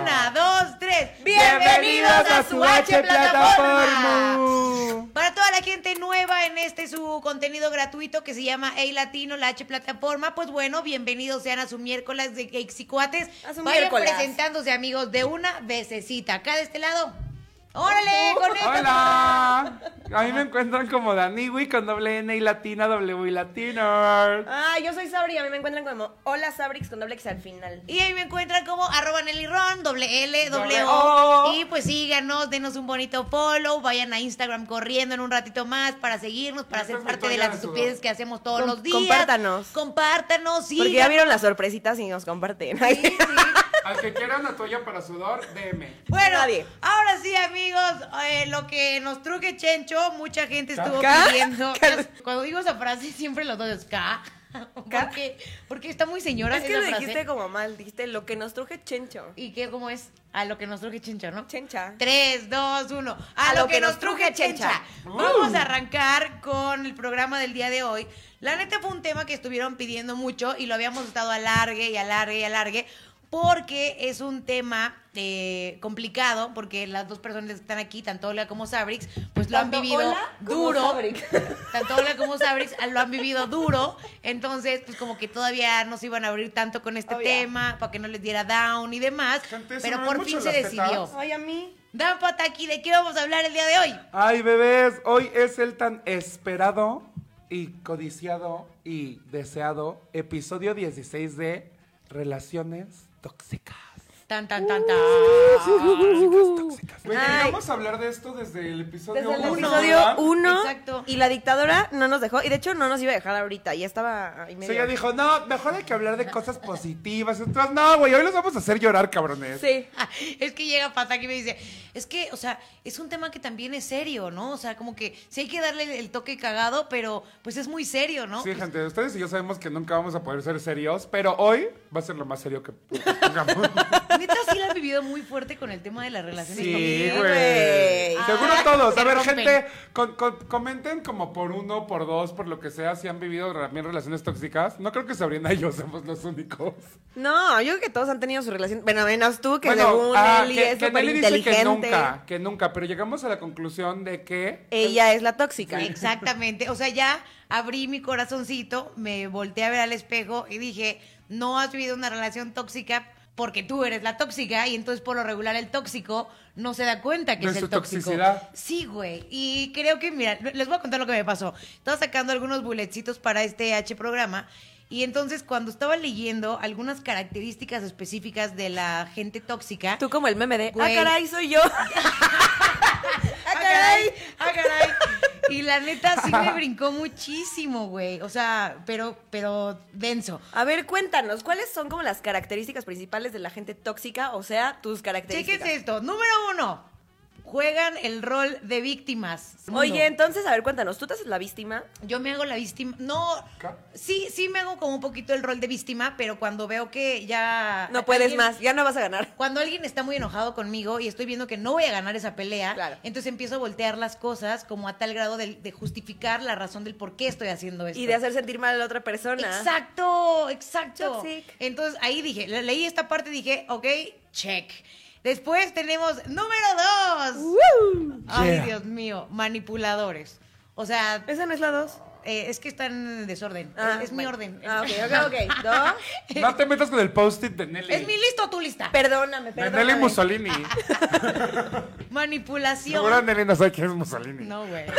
Una, dos, tres. Bienvenidos a su H plataforma. Para toda la gente nueva en este su contenido gratuito que se llama Hey Latino, la H plataforma, pues bueno, bienvenidos sean a su miércoles de Cakes y Cuates. A su Vayan miércoles. presentándose amigos de una vececita. Acá de este lado. ¡Órale! ¡Conéctate! Hola. A mí me encuentran como Daniwi con doble N y latina, W y latino. Ah, yo soy Sabri y a mí me encuentran como Hola Sabrix con doble X al final. Y ahí me encuentran como arroba Nelly Ron, doble L, doble O. O. Y pues síganos, denos un bonito follow, vayan a Instagram corriendo en un ratito más para seguirnos, para ser parte de las estupideces que hacemos todos Com- los días. compártanos. Compártanos, Porque ya vieron las sorpresitas y nos comparten. Sí, sí. Al que quiera una toalla para sudor, DM. Bueno, Nadie. ahora sí, amigos, eh, lo que nos truje Chencho, mucha gente estuvo ¿Ca? pidiendo. ¿Ca? Cuando digo esa frase, siempre los dos es K. Porque, porque está muy señora es que esa lo frase. dijiste como mal, dijiste lo que nos truje Chencho. ¿Y qué, cómo es? A lo que nos truje Chencho, ¿no? Chencha. 3, 2, 1. A, lo que, nos truje Chencha. Vamos a arrancar con el programa del día de hoy. La neta fue un tema que estuvieron pidiendo mucho y lo habíamos estado alargue y alargue y alargue porque es un tema eh, complicado porque las dos personas que están aquí, tanto Olga como Sabrix, pues lo han vivido Ola como duro. Sabrix. Tanto Olga como Sabrix lo han vivido duro. Entonces, pues como que todavía no se iban a abrir tanto con este tema para que no les diera down y demás. Gente, pero por fin se decidió. Ay, a mí. Dan Pataki, ¿de qué vamos a hablar el día de hoy? Ay, bebés, hoy es el tan esperado y codiciado y deseado episodio 16 de Relaciones Tóxicas. Tan, tan, tan, tan. Güey, Ay. queríamos hablar de esto desde el episodio Desde el uno, episodio ¿verdad? 1 Exacto. y la dictadora no nos dejó y de hecho no nos iba a dejar ahorita, ya estaba ahí Sí, medio. ella dijo, no, mejor hay que hablar de cosas positivas. Entonces, no, güey, hoy los vamos a hacer llorar, cabrones. Sí. Es que llega Pataki y me dice, es que, o sea, es un tema que también es serio, ¿no? O sea, como que sí hay que darle el, el toque cagado, pero pues es muy serio, ¿no? Sí, gente, ustedes y yo sabemos que nunca vamos a poder ser serios, pero hoy va a ser lo más serio que pongamos. Neta sí la han vivido muy fuerte con el tema de las relaciones Sí, tóxicas. güey. güey. Seguro Ay, todos. A ver, rompen. gente, con- con- comenten como por uno, por dos, por lo que sea, si han vivido también relaciones tóxicas. No creo que Sabrina y yo seamos los únicos. No, yo creo que todos han tenido su relación. Bueno, menos tú, que Bueno, según ah, Nelly que, es que Nelly dice que nunca, que nunca, pero llegamos a la conclusión de que... Ella es la tóxica. Exactamente. O sea, ya abrí mi corazoncito, me volteé a ver al espejo y dije, no has vivido una relación tóxica porque tú eres la tóxica y entonces por lo regular el tóxico no se da cuenta que De es el tóxico. toxicidad. Sí, güey. Y creo que, mira, les voy a contar lo que me pasó. Estaba sacando algunos bulletcitos para este H programa y entonces cuando estaba leyendo algunas características específicas de la gente tóxica... Tú como el meme de, Güey. ah, caray, soy yo. ¡Ah, caray! ¡Ah, caray! Y la neta sí me brincó muchísimo, güey. O sea, pero, pero denso. A ver, cuéntanos, ¿cuáles son como las características principales de la gente tóxica? O sea, tus características. Chéquense esto. Número uno. Juegan el rol de víctimas. Oye, entonces, a ver, cuéntanos, ¿tú te haces la víctima? Yo me hago la víctima. No, ¿Qué? sí, sí me hago como un poquito el rol de víctima, pero cuando veo que ya. No puedes alguien- más, ya no vas a ganar. Cuando alguien está muy enojado conmigo y estoy viendo que no voy a ganar esa pelea, Claro. entonces empiezo a voltear las cosas como a tal grado de, de justificar la razón del por qué estoy haciendo esto. Y de hacer sentir mal a la otra persona. Exacto, exacto. Toxic. Entonces ahí dije, le- leí esta parte y dije, ok, check. Después tenemos número dos. ¡Woo! Ay, Yeah. Dios mío, manipuladores. O sea, ¿Esa no es la dos? eh, es que están en desorden. Ah, es, es mi orden. Ah, ok, ok, ok. Dos. No te metas con el post-it de Nelly. ¿Es mi lista o tu lista? Perdóname, De perdóname. Nelly Mussolini. Manipulación. Seguro Nelly no sabe quién es Mussolini. No, güey.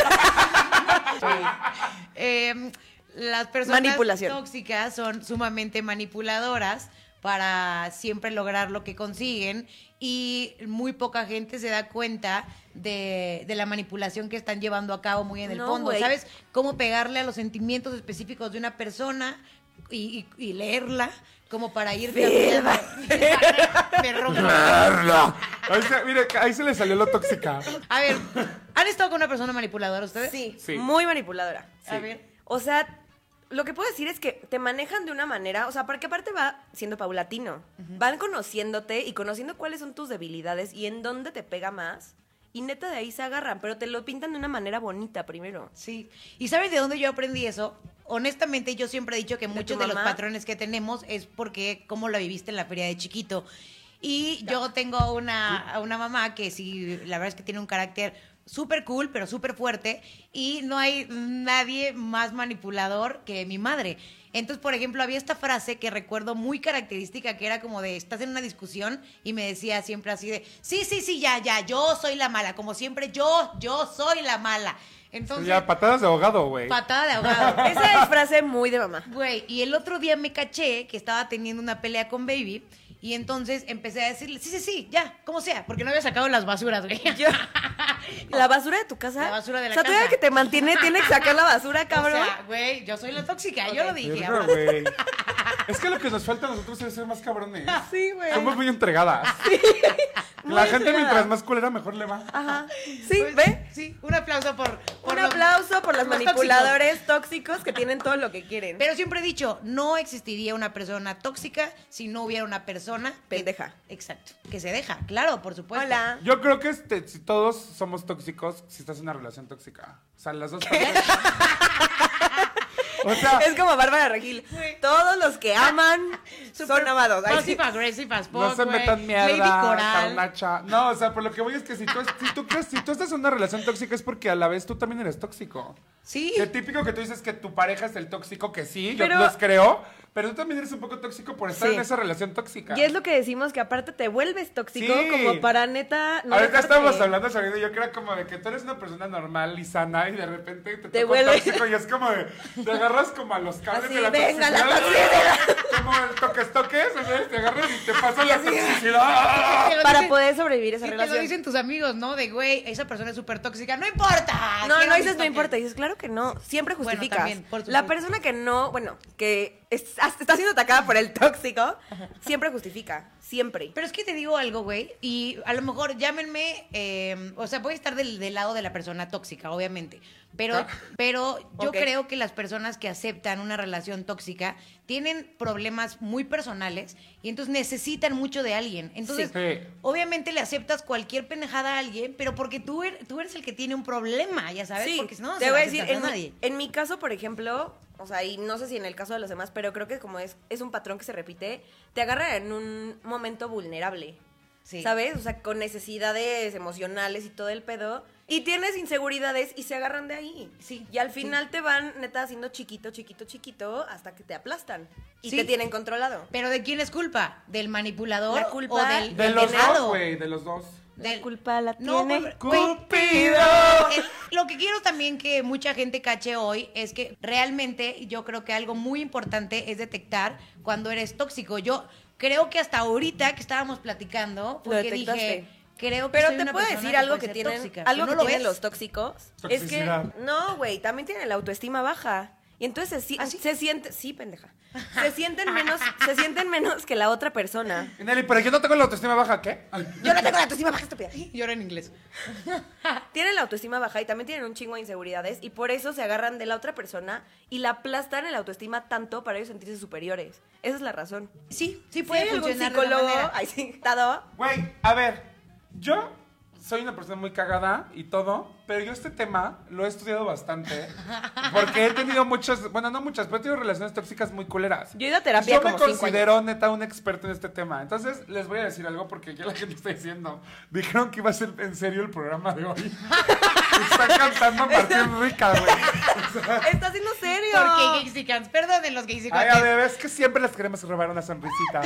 Eh, las personas Manipulación. tóxicas son sumamente manipuladoras para siempre lograr lo que consiguen y muy poca gente se da cuenta de, de la manipulación que están llevando a cabo muy en el No, fondo. ¿Sabes cómo pegarle a los sentimientos específicos de una persona y, y- y leerla como para ir cambiando? Me rompo. Claro. Ahí se, mire, ahí se le salió lo tóxica. A ver, ¿han estado con una persona manipuladora ustedes? Sí, Sí. muy manipuladora. A ver. O sea, lo que puedo decir es que te manejan de una manera, o sea, porque aparte va siendo paulatino. Van conociéndote y conociendo cuáles son tus debilidades y en dónde te pega más. Y neta de ahí se agarran, pero te lo pintan de una manera bonita primero. Sí. ¿Y sabes de dónde yo aprendí eso? Honestamente, yo siempre he dicho que ¿De muchos de los patrones que tenemos es porque cómo la viviste en la feria de chiquito. Y yo tengo una, una mamá que sí, la verdad es que tiene un carácter súper cool, pero súper fuerte. Y no hay nadie más manipulador que mi madre. Entonces, por ejemplo, había esta frase que recuerdo muy característica, que era como de, estás en una discusión y me decía siempre así de, sí, sí, sí, ya, ya, yo soy la mala, como siempre, yo, yo soy la mala. Entonces, ya, patadas de ahogado, güey. patada de ahogado. Esa es frase muy de mamá. Güey, y el otro día me caché que estaba teniendo una pelea con Baby y entonces empecé a decirle, sí, sí, sí, ya, como sea, porque no había sacado las basuras, güey. Yo- ¿La basura de tu casa? La basura de la O sea, todavía casa. que te mantiene, tiene que sacar la basura, cabrón. O sea, güey, yo soy la tóxica, yo lo dije. Güey. Es que lo que nos falta a nosotros es ser más cabrones. sí, güey. Somos muy entregadas. Muy La gente entregada. mientras más culera mejor le va. Ajá. Sí, Pues, ¿ve? Sí, un aplauso por, por Un los- aplauso por los los manipuladores tóxicos que tienen todo lo que quieren. Pero siempre he dicho, no existiría una persona tóxica si no hubiera una persona que- Pendeja. exacto, que se deja, claro, por supuesto. Hola. Yo creo que este, si todos somos tóxicos, si estás en una relación tóxica. O sea, las dos partes. o sea, Es como Bárbara Regil. Todos los que aman son amados. Passive aggressive as no se metan mierda. No, o sea, por lo que voy es que si tú, si tú crees, si tú estás en una relación tóxica es porque a la vez tú también eres tóxico. Sí. Que típico que tú dices que tu pareja es el tóxico, que sí, yo los creo, pero tú también eres un poco tóxico por estar Sí. en esa relación tóxica. Y es lo que decimos, que aparte te vuelves tóxico Sí. como para neta... No Ahorita estábamos hablando sobre yo era como de que tú eres una persona normal y sana y de repente te, Te toca un vuelve- tóxico y es como de, te agarras como a los cables Así, de la venga, la toxicidad. Como el toques toques, ¿sabes? Te agarras y te pasa la toxicidad. Para poder sobrevivir esa sí, te relación. lo dicen tus amigos, ¿no? De, güey, esa persona es súper tóxica. ¡No importa! No, no dices no toques". importa, dices claro que no, siempre Bueno, justificas. también, por la persona que no, bueno, que es- está siendo atacada por el tóxico, siempre justifica, siempre. Pero es que te digo algo, güey, y a lo mejor llámenme, eh, o sea, voy a estar del, del lado de la persona tóxica, obviamente, pero, Ah. pero yo creo que las personas que aceptan una relación tóxica tienen problemas muy personales y entonces necesitan mucho de alguien. Entonces, Sí. obviamente le aceptas cualquier pendejada a alguien, pero porque tú eres, tú eres el que tiene un problema, ya sabes, Sí, porque si no, te se voy a decir, en, a mi- nadie. en mi caso, por ejemplo, o sea, y no sé si en el caso de los demás, pero creo que como es, es un patrón que se repite, te agarra en un momento vulnerable. Sí. ¿Sabes? O sea, con necesidades emocionales y todo el pedo. Y tienes inseguridades y se agarran de ahí. Sí, Y al sí. final te van, neta, haciendo chiquito, chiquito, chiquito, hasta que te aplastan. Y Sí. te tienen controlado. Pero ¿de quién es culpa? ¿Del manipulador La culpa o del, De del los venado? dos, güey, de los dos. Del- La culpa la No, tiene. güey, ¡Cupido! Lo que quiero también que mucha gente cache hoy es que realmente yo creo que algo muy importante es detectar cuando eres tóxico. Yo creo que hasta ahorita que estábamos platicando, porque dije, creo que Pero soy te una puedo decir algo que ser tienen, tóxica, algo no que lo tienen los tóxicos. Es que, no, güey, también tienen la autoestima baja. Y entonces se, si- ¿Ah, sí? se siente, sí, pendeja. Se sienten menos, se sienten menos que la otra persona. Y Nelly, pero yo no tengo la autoestima baja, ¿qué? Yo no tengo la autoestima baja, estúpida. Llora en inglés. Tienen la autoestima baja y también tienen un chingo de inseguridades y por eso se agarran de la otra persona y la aplastan en la autoestima tanto para ellos sentirse superiores. Esa es la razón. Sí, sí puede hay algún psicólogo, sí, dado, Güey, a ver, yo soy una persona muy cagada y todo, pero yo este tema lo he estudiado bastante porque he tenido muchas, bueno, no muchas, pero he tenido relaciones tóxicas muy culeras. Yo he ido a terapia Yo me como considero neta un experto en este tema. Entonces, les voy a decir algo porque ya la gente está diciendo. Dijeron que iba a ser en serio el programa de hoy. Están cantando Martín Rica, güey. O sea, está siendo serio. Porque Gexicans, perdonen los Ay, Gexicans. a ver, es que siempre les queremos robar una sonrisita.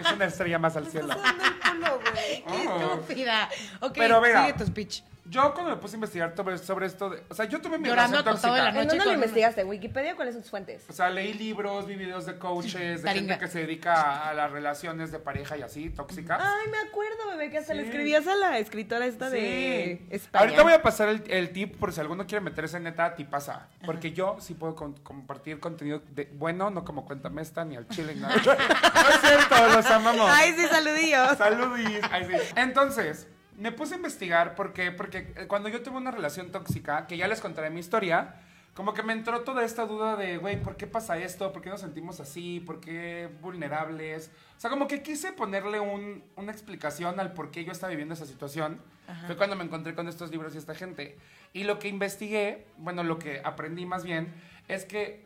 Es una estrella más al cielo. Estás dando el culo, güey. Qué Oh. estúpida. Ok, Pero mira. sigue tu speech. Yo cuando me puse a investigar sobre, sobre esto, de, o sea, yo tuve mi Llorando relación acostado en la tóxica. ¿En noche dónde lo una- investigaste? ¿En Wikipedia? ¿Cuáles son tus fuentes? O sea, leí libros, vi videos de coaches, de Taringa. gente que se dedica a las relaciones de pareja y así, tóxicas. Ay, me acuerdo, bebé, que hasta le Sí. escribías a la escritora esta de Sí. España. Ahorita voy a pasar el, el tip por si alguno quiere meterse neta, ti pasa. Porque yo sí puedo con- compartir contenido de, bueno, no como cuéntame esta ni al chile ni nada. no es cierto, los amamos. Ay, sí, saludillos. Saludis. Ay, sí. Entonces, me puse a investigar ¿por qué? porque eh, cuando yo tuve una relación tóxica, que ya les contaré mi historia, como que me entró toda esta duda de, güey, ¿por qué pasa esto? ¿Por qué nos sentimos así? ¿Por qué vulnerables? O sea, como que quise ponerle un- una explicación al por qué yo estaba viviendo esa situación. Fue cuando me encontré con estos libros y esta gente. Y lo que investigué, bueno, lo que aprendí más bien, es que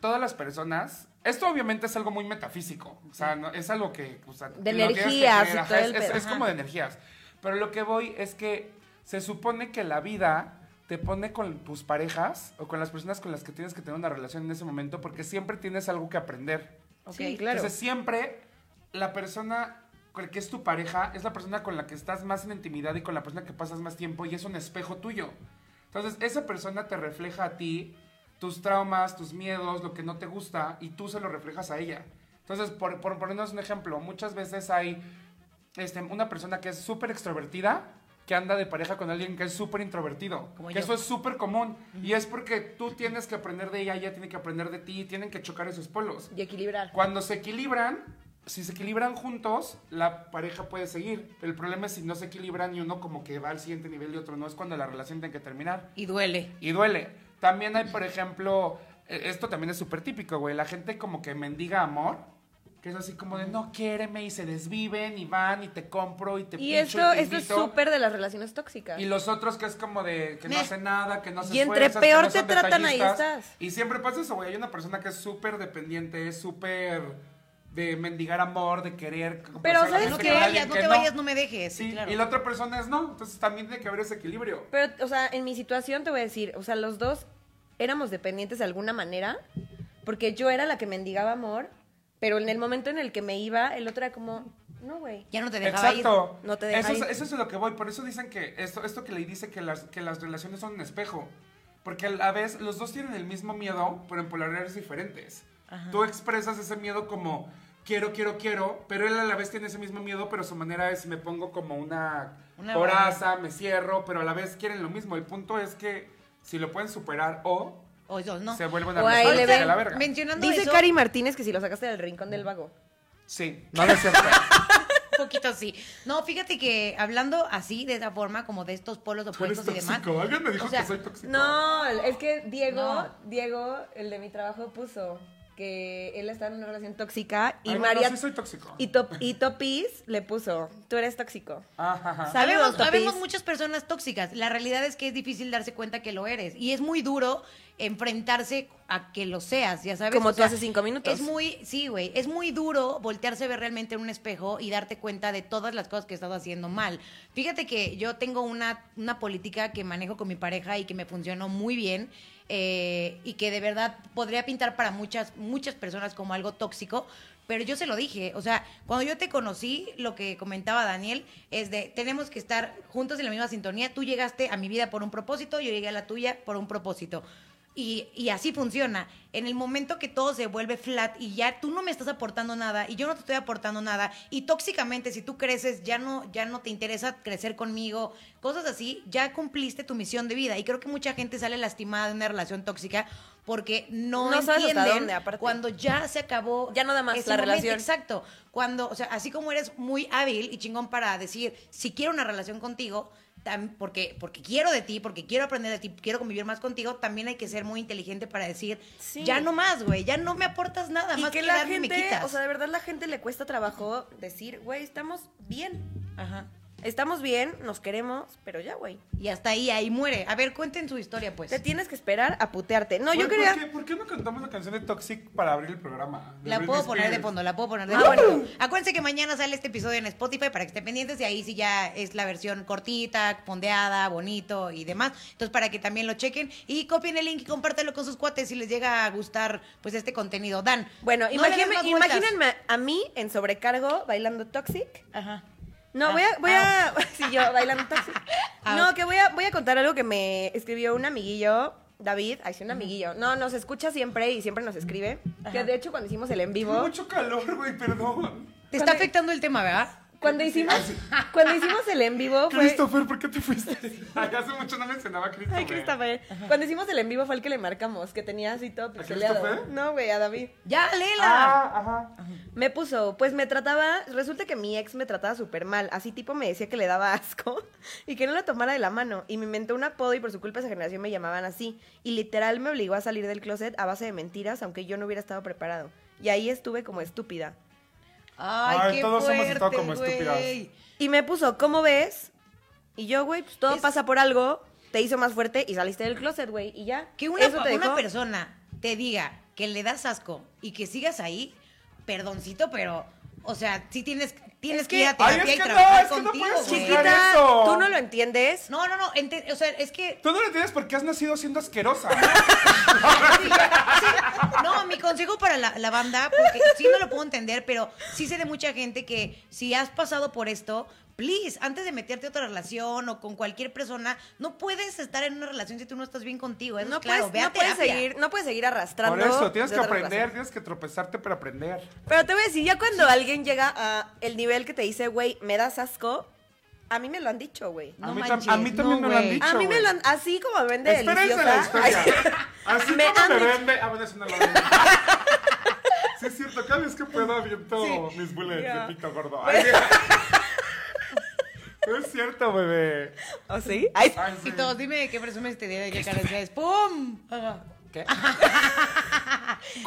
todas las personas, esto obviamente es algo muy metafísico, o sea, no- es algo que... o sea, De energías creer, y ajá, todo es, el es- pedo. es como de energías. Pero lo que voy es que se supone que la vida te pone con tus parejas o con las personas con las que tienes que tener una relación en ese momento porque siempre tienes algo que aprender. Sí, claro. Entonces siempre la persona con la que es tu pareja es la persona con la que estás más en intimidad y con la persona que pasas más tiempo y es un espejo tuyo. Entonces esa persona te refleja a ti tus traumas, tus miedos, lo que no te gusta y tú se lo reflejas a ella. Entonces, por, por ponernos un ejemplo, muchas veces hay este, una persona que es súper extrovertida que anda de pareja con alguien que es súper introvertido. Como que yo. eso es súper común. Y es porque tú tienes que aprender de ella, ella tiene que aprender de ti, tienen que chocar esos polos. Y equilibrar. Cuando se equilibran, si se equilibran juntos, la pareja puede seguir. El problema es si no se equilibran y uno como que va al siguiente nivel y otro no, es cuando la relación tiene que terminar. Y duele. Y duele. También hay, por ejemplo, eh, esto también es súper típico, güey, la gente como que mendiga amor. Que es así como de no quiéreme y se desviven y van y te compro y te Y pincho esto, te esto es invito. súper de las relaciones tóxicas. Y los otros que es como de que no Me- hacen nada, que no se Y entre esfuerzan, que peor no te son tratan, ahí detallistas. estás. Y siempre pasa eso, güey. Hay una persona que es súper dependiente, es súper de mendigar amor, de querer. Pero, ¿sabes No qué? te con vayas, no te vayas, no me dejes. Sí, Sí, claro. y la otra persona es no. Entonces también tiene que haber ese equilibrio. Pero, o sea, en mi situación te voy a decir, o sea, los dos éramos dependientes de alguna manera, porque yo era la que mendigaba amor, pero en el momento en el que me iba, el otro era como, no, güey. Ya no te dejaba ir. Exacto. No te deja eso, es, ir. eso es lo que voy. Por eso dicen que esto, esto que le dice que las, que las relaciones son un espejo. Porque a la vez los dos tienen el mismo miedo, pero en polaridades diferentes. Tú expresas ese miedo como quiero, quiero, quiero, pero él a la vez tiene ese mismo miedo, pero su manera es me pongo como una, Una coraza, me cierro, pero a la vez quieren lo mismo. El punto es que si lo pueden superar o O eso, no. se vuelven a le ven- la verga. Mencionando Dice eso, Cari Martínez que si lo sacaste del rincón del vago. Sí, no es cierto. un poquito sí. No, fíjate que hablando así, de esa forma, como de estos polos Tú eres opuestos y demás. tóxico. Alguien me dijo O sea, que soy tóxico. No, es que Diego, No. Diego, el de mi trabajo, puso que él está en una relación tóxica y Ay, bueno, María sí soy tóxico. y, Top, y Topis le puso, tú eres tóxico. Ajá, ajá. Saludos, Sabemos, sabemos muchas personas tóxicas. La realidad es que es difícil darse cuenta que lo eres. Y es muy duro enfrentarse a que lo seas, ya sabes. Como O tú hace cinco minutos. Es muy, sí, güey. Es muy duro voltearse a ver realmente en un espejo y darte cuenta de todas las cosas que he estado haciendo mal. Fíjate que yo tengo una, una política que manejo con mi pareja y que me funcionó muy bien. Eh, y que de verdad podría pintar para muchas, muchas personas como algo tóxico, pero yo se lo dije, o sea, cuando yo te conocí, lo que comentaba Daniel es de, tenemos que estar juntos en la misma sintonía, tú llegaste a mi vida por un propósito, yo llegué a la tuya por un propósito. Y, y así funciona. En el momento que todo se vuelve flat y ya tú no me estás aportando nada y yo no te estoy aportando nada y tóxicamente si tú creces ya no ya no te interesa crecer conmigo, cosas así, ya cumpliste tu misión de vida y creo que mucha gente sale lastimada de una relación tóxica porque no, No hasta entienden dónde, cuando ya se acabó Ya no da más la momento. relación. Exacto. Cuando, o sea, así como eres muy hábil y chingón para decir, si quiero una relación contigo, tam- porque, porque quiero de ti, porque quiero aprender de ti, quiero convivir más contigo, también hay que ser muy inteligente para decir, Sí. ya no más, güey, ya no me aportas nada, Y más que que la y me gente, quitas. o sea, de verdad la gente le cuesta trabajo decir, güey, estamos bien. Ajá. Estamos bien, nos queremos, pero ya, güey. Y hasta ahí, ahí muere. A ver, cuenten su historia, pues. Te tienes que esperar a putearte. No, yo quería... ¿por qué, por qué no cantamos la canción de Toxic para abrir el programa? De La Britney puedo poner de fondo, la puedo poner de Ah, fondo. bueno. Acuérdense que mañana sale este episodio en Spotify para que estén pendientes y ahí sí ya es la versión cortita, fondeada, bonito y demás. Entonces para que también lo chequen y copien el link y compártelo con sus cuates si les llega a gustar pues este contenido. Dan. Bueno, no imagínense a mí en sobrecargo bailando Toxic. Ajá. No, Ah, voy a, voy a, sí, yo bailando Toxic. Ah. No, que voy a, voy a contar algo que me escribió un amiguillo, David, ay, sí, un amiguillo. No, nos escucha siempre y siempre nos escribe. Que de hecho cuando hicimos el en Tengo vivo, mucho calor, güey, perdón. Te está afectando el tema, ¿verdad? Cuando hicimos, cuando hicimos el en vivo fue... Christopher, ¿por qué te fuiste? Ay, hace mucho no mencionaba a Christopher. Ay, Christopher. Cuando hicimos el en vivo fue el que le marcamos, que tenía así todo pixeleado. Christopher? No, güey, a David. Ya, léela. Ah, ajá. Me puso, pues me trataba, resulta que mi ex me trataba súper mal, así tipo me decía que le daba asco y que no la tomara de la mano y me inventó un apodo y por su culpa esa generación me llamaban así y literal me obligó a salir del closet a base de mentiras aunque yo no hubiera estado preparado y ahí estuve como estúpida Ay, Ay, qué todos hemos fuerte, estado como güey. estúpidas. y me puso, ¿cómo ves? Y yo, güey, pues todo Es- pasa por algo, te hizo más fuerte y saliste del closet, güey, y ya. Que una, Eso te una dejó- persona te diga que le das asco y que sigas ahí, perdoncito, pero, o sea, sí tienes, tienes Es que ir a que- Ay, terapia es y que no, trabajar es que no contigo, puedes Chiquita, eso. tú no lo entiendes. No, no, no, ente- o sea, es que Tú no lo entiendes porque has nacido siendo asquerosa. Sí, sí. No, mi consejo para la, la banda, porque sí no lo puedo entender, pero sí sé de mucha gente que si has pasado por esto, please, antes de meterte a otra relación o con cualquier persona, no puedes estar en una relación si tú no estás bien contigo. Eso No, es claro, puedes, a no, puedes seguir, no puedes seguir arrastrando. Por eso, tienes que aprender, relación. tienes que tropezarte para aprender. Pero te voy a decir, ya cuando alguien llega a el nivel que te dice, güey, me das asco, a mí me lo han dicho, güey. No a, mí manches, a mí también no, me lo han güey. dicho. A mí me lo han, así como me vende Espérense la historia. Así Me como me vende. Ah, bueno, eso no lo vende. Sí, es cierto, cada vez que puedo aviento Sí. mis bullets Ya. de pito gordo. Ay, no es cierto, bebé. ¿O sí? Ay, Ay, sí. Y todos, dime de qué presumes este día de qué cara es. ¡Pum! ¿Qué?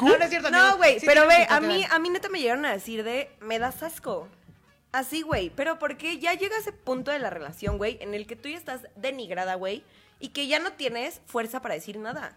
No, no es cierto. no, güey, Sí pero ve, a mí, a mí neta me llegaron a decir de, me das asco. Así, güey, pero porque ya llega ese punto de la relación, güey, en el que tú ya estás denigrada, güey, y que ya no tienes fuerza para decir nada.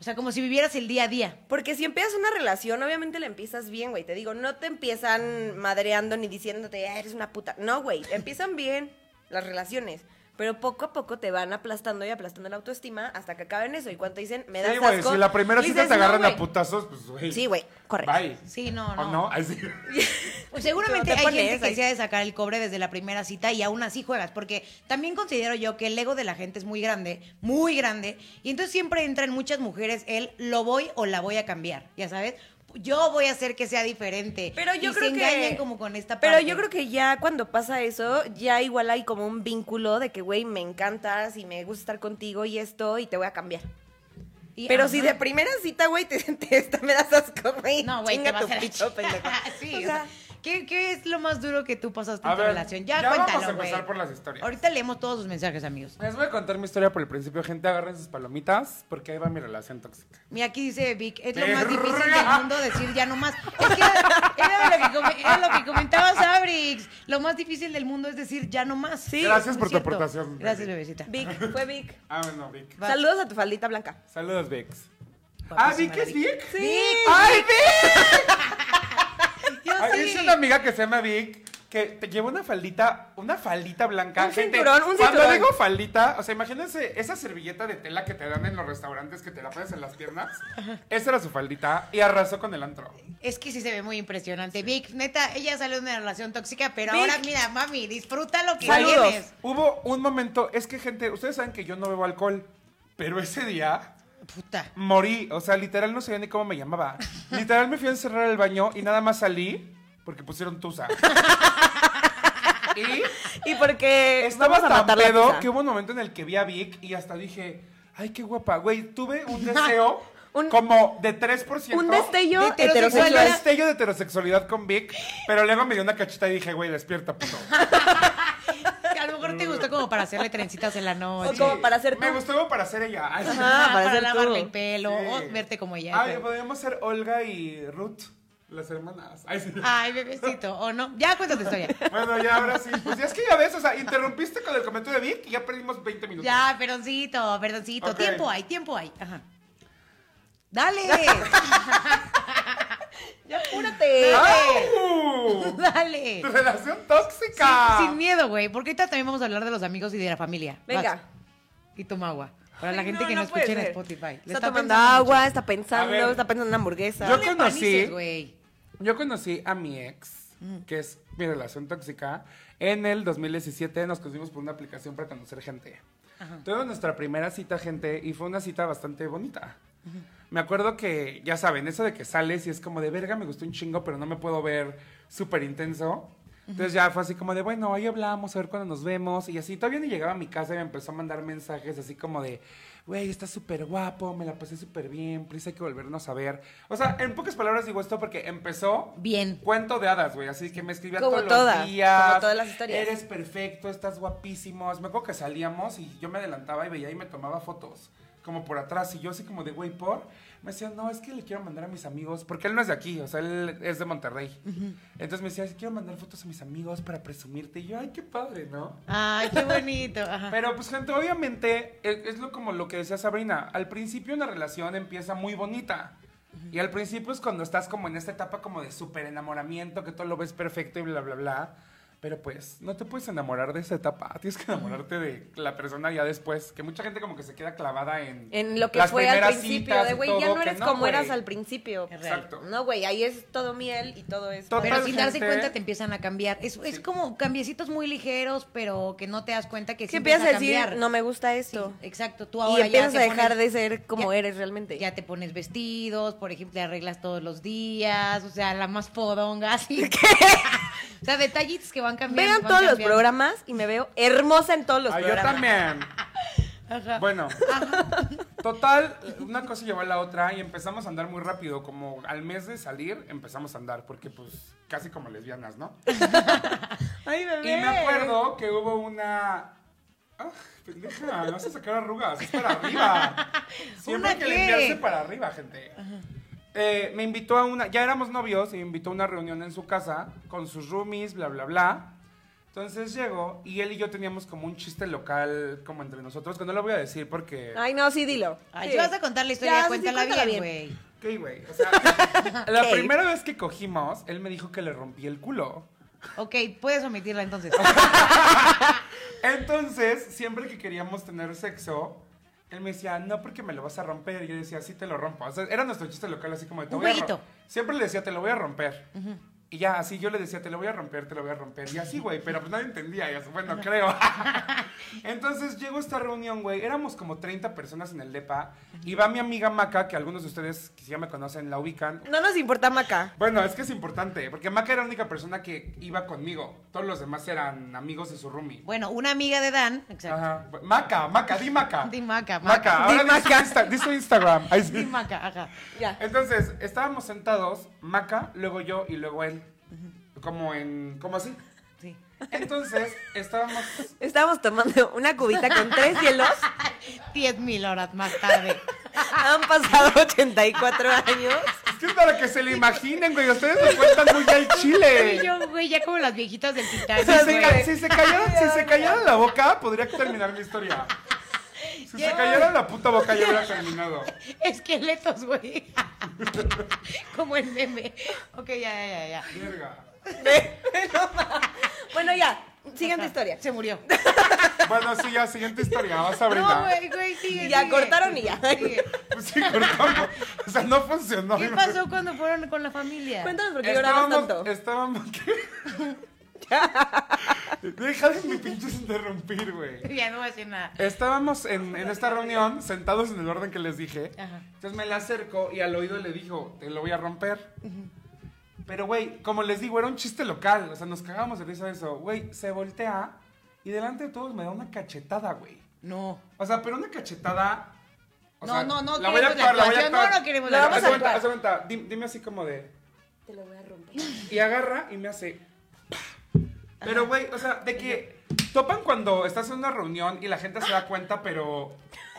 O sea, como si vivieras el día a día. Porque si empiezas una relación, obviamente la empiezas bien, güey. Te digo, no te empiezan madreando ni diciéndote, "Ah, eres una puta. No, güey, empiezan bien las relaciones. Pero poco a poco te van aplastando y aplastando la autoestima hasta que acaben eso. Y cuando te dicen, me das Sí, güey, asco, si la primera cita dices, te agarran "No, a güey". putazos, pues, güey. Sí, güey, correcto. Bye. Sí, no, ¿O no. no? Ay, sí. Pues seguramente Te hay pones gente que se ha de sacar el cobre desde la primera cita y aún así juegas, porque también considero yo que el ego de la gente es muy grande, muy grande, y entonces siempre entra en muchas mujeres el lo voy o la voy a cambiar, ya sabes. Yo voy a hacer que sea diferente. Pero yo Y creo se que engañan como con esta Pero parte. yo creo que ya cuando pasa eso, ya igual hay como un vínculo de que, güey, me encantas y me gusta estar contigo y esto y te voy a cambiar. Y- Pero ajá. si de primera cita, güey, te, te, esta me das asco, güey. No, güey, te vas a la. Sí, O sea, ¿qué, qué es lo más duro que tú pasaste A en tu relación? Ya, ya vamos cuéntalo, a empezar por las historias. Ahorita leemos todos sus mensajes, amigos. Les voy a contar mi historia por el principio. Gente, agarren sus palomitas porque ahí va mi relación tóxica. Mira, aquí dice Vic, es lo más difícil del mundo decir ya no más. Es que era, era lo, que era lo que comentaba Sabrix. Lo más difícil del mundo es decir ya no más. Sí. Gracias por tu cierto. aportación. Gracias, bebecita. Vic, fue Vic. Ah, bueno, Vic. Va. Saludos a tu faldita blanca. Saludos. Guapísima Ah, ¿Vic es Vic? Sí. ¡Ay, Vic! Ay, sí. Es una amiga que se llama Vic que te lleva una faldita, una faldita blanca. Un Gente, cinturón, un Cuando cinturón. digo faldita, o sea, imagínense esa servilleta de tela que te dan en los restaurantes que te la pones en las piernas. Esa era su faldita y arrasó con el antro. Es que sí se ve muy impresionante. Vic, neta, ella salió de una relación tóxica, pero Vic. ahora mira, mami, disfruta lo que Saludos. tienes. Hubo un momento, es que gente, ustedes saben que yo no bebo alcohol, pero ese día Puta. morí, o sea, literal no sabía ni cómo me llamaba. Literal me fui a encerrar al baño y nada más salí porque pusieron tusa. y Y porque estaba tan matar pedo que hubo un momento en el que vi a Vic y hasta dije, ay, qué guapa, güey, tuve un deseo Un- como de 3%. Un destello De Un heterosexual. destello de heterosexualidad con Vic, pero luego me dio una cachita y dije, güey, despierta, puto. Mejor te gustó como para hacerle trencitas en la noche. O como para hacer Me tú. gustó como para ser ella. Ajá. Ah, para para, ser lavarle tú. el pelo Sí. o verte como ella. Ay, podríamos ser Olga y Ruth, las hermanas. Ay, sí. Ay, bebecito, o no. Ya cuéntate historia. Bueno, ya ahora sí. Pues ya es que ya ves, o sea, interrumpiste con el comentario de Vic y ya perdimos 20 minutos. Ya, perdoncito, perdoncito. Tiempo hay, tiempo hay. Ajá. Dale. Ya apúrate. ¡Au! Dale. Relación tóxica. Sin miedo, güey, porque ahorita también vamos a hablar de los amigos y de la familia. Venga. Vas. Y toma agua. Para la gente no, que no, no escuche en. Spotify. Le Está, tomando agua, mucho. está pensando, ver. está pensando en una hamburguesa. Yo conocí- panices. Yo conocí a mi ex, que es mi relación tóxica, en el 2017. Nos conocimos por una aplicación para conocer gente. Tuvimos nuestra primera cita, gente, y fue una cita bastante bonita. Me acuerdo que, ya saben, eso de que sales y es como de verga, me gustó un chingo, pero no me puedo ver súper intenso. Entonces ya fue así como de, bueno, ahí hablamos, a ver cuándo nos vemos. Y así, todavía ni llegaba a mi casa y me empezó a mandar mensajes así como de, güey, estás súper guapo, me la pasé súper bien, please hay que volvernos a ver. O sea, en pocas palabras digo esto porque empezó Bien. cuento de hadas, güey. Así que me escribía Como todos todas, los días. como todas las historias. Eres perfecto, estás guapísimo. Me acuerdo que salíamos y yo me adelantaba y veía y me tomaba fotos. Como por atrás. Y yo así como de, güey, por. Me decía, no, es que le quiero mandar a mis amigos. Porque él no es de aquí, o sea, él es de Monterrey. Entonces me decía, quiero mandar fotos a mis amigos para presumirte. Y yo, ay, qué padre, ¿no? Ay, qué bonito. Ajá. Pero pues gente, obviamente es, es lo como lo que decía Sabrina. Al principio una relación empieza muy bonita. Y al principio es cuando estás como en esta etapa como de súper enamoramiento, que todo lo ves perfecto y bla, bla, bla. Pero pues, no te puedes enamorar de esa etapa. Tienes que enamorarte de la persona ya después. Que mucha gente como que se queda clavada en... En lo que las fue al primeras principio, citas de y güey, ya no eres como eras al principio. Exacto. No, güey, ahí es todo miel y todo es... Total, Pero sin darse cuenta te empiezan a cambiar. Es, es como cambiecitos muy ligeros, pero que no te das cuenta que sí empiezas a cambiar. decir, no me gusta Sí, esto. exacto. Tú y ahora ya empiezas te a dejar pones- de ser como ya- eres realmente. Ya te pones vestidos, por ejemplo, te arreglas todos los días, o sea, la más fodonga, así. o sea, detallitos que van cambiando. Vean van todos los programas y me veo hermosa en todos los Ah, yo programas. también. Ajá. Bueno, total, una cosa llevó a la otra y empezamos a andar muy rápido. Como al mes de salir empezamos a andar, porque pues casi como lesbianas, ¿no? Ay, bebé. Y me acuerdo que hubo una... ¡Ah, pendeja! No vas a sacar arrugas, es para arriba. Siempre hay ¿Una que limpiarse para arriba, gente. Eh, me invitó a una... Ya éramos novios y me invitó a una reunión en su casa con sus roomies, bla, bla, bla. Entonces llego y él y yo teníamos como un chiste local como entre nosotros, que no lo voy a decir porque... Ay, no, sí, dilo. Ay, Sí. si vas a contar la historia, Ya, sí, sí, cuéntala bien, güey. Ok, güey. O sea, la primera vez que cogimos, él me dijo que le rompí el culo. Ok, puedes omitirla entonces. Entonces, siempre que queríamos tener sexo, él me decía, no, porque me lo vas a romper. Y yo decía, sí, te lo rompo. O sea, era nuestro chiste local, así como de, te Un voy a jueguito. rom- Siempre le decía, te lo voy a romper. Y ya, así yo le decía, te lo voy a romper, te lo voy a romper. Y así, güey, pero pues nadie entendía. Y así, bueno, creo. Entonces llegó esta reunión, güey. Éramos como 30 personas en el DEPA. Y va mi amiga Maca, que algunos de ustedes que si ya me conocen la ubican. No nos importa Maca. Bueno, es que es importante, porque Maca era la única persona que iba conmigo. Todos los demás eran amigos de su roomie. Bueno, una amiga de Dan, exacto. Ajá. Maca, Maca, di Maca. Di Maca, Maca, Maca. ahora Di di su, Maca. Insta- di su Instagram. Ahí sí. Di Maca, ajá. Ya. Entonces, estábamos sentados, Maca, luego yo y luego él. Como en. como así. Sí. Entonces, estábamos. Estábamos tomando una cubita con tres hielos. Diez mil horas más tarde. Han pasado 84 años. Es que para que se lo imaginen, güey. Ustedes lo cuentan muy al Y chile. yo, güey, ya como las viejitas del Si Titanic, se, güey. ca- si se callaran, si se callaran la boca, podría terminar mi historia. Si se callara la puta boca, ya hubiera terminado. Esqueletos, güey. como el meme. Ok, ya, ya, ya, ya. Verga. Bueno, ya. Siguiente historia. Se murió. Bueno, sí, ya, siguiente historia. Vas a No, brindar. güey, güey, sigue, Ya sigue. cortaron y ya. Sigue. Pues sí, cortamos. O sea, no funcionó. ¿Qué pasó cuando fueron con la familia? Cuéntanos por qué Estábamos, tanto. estábamos, ¿qué? Deja de mi pinches interrumpir, güey. Ya no voy a decir nada. Estábamos en, en esta reunión, sentados en el orden que les dije. Ajá. Entonces me le acerco y al oído le dijo, te lo voy a romper. Pero, güey, como les digo, era un chiste local. O sea, nos cagamos de risa de eso. Güey, se voltea y delante de todos me da una cachetada, güey. No. O sea, pero una cachetada. o No, sea, no, no la voy a actuar, la voy a actuar. no, no queremos la vamos a actuar. haz cuenta, dim- dime así como de. Te lo voy a romper. Y agarra y me hace. Pero, güey, o sea, de que topan cuando estás en una reunión y la gente se da cuenta, pero.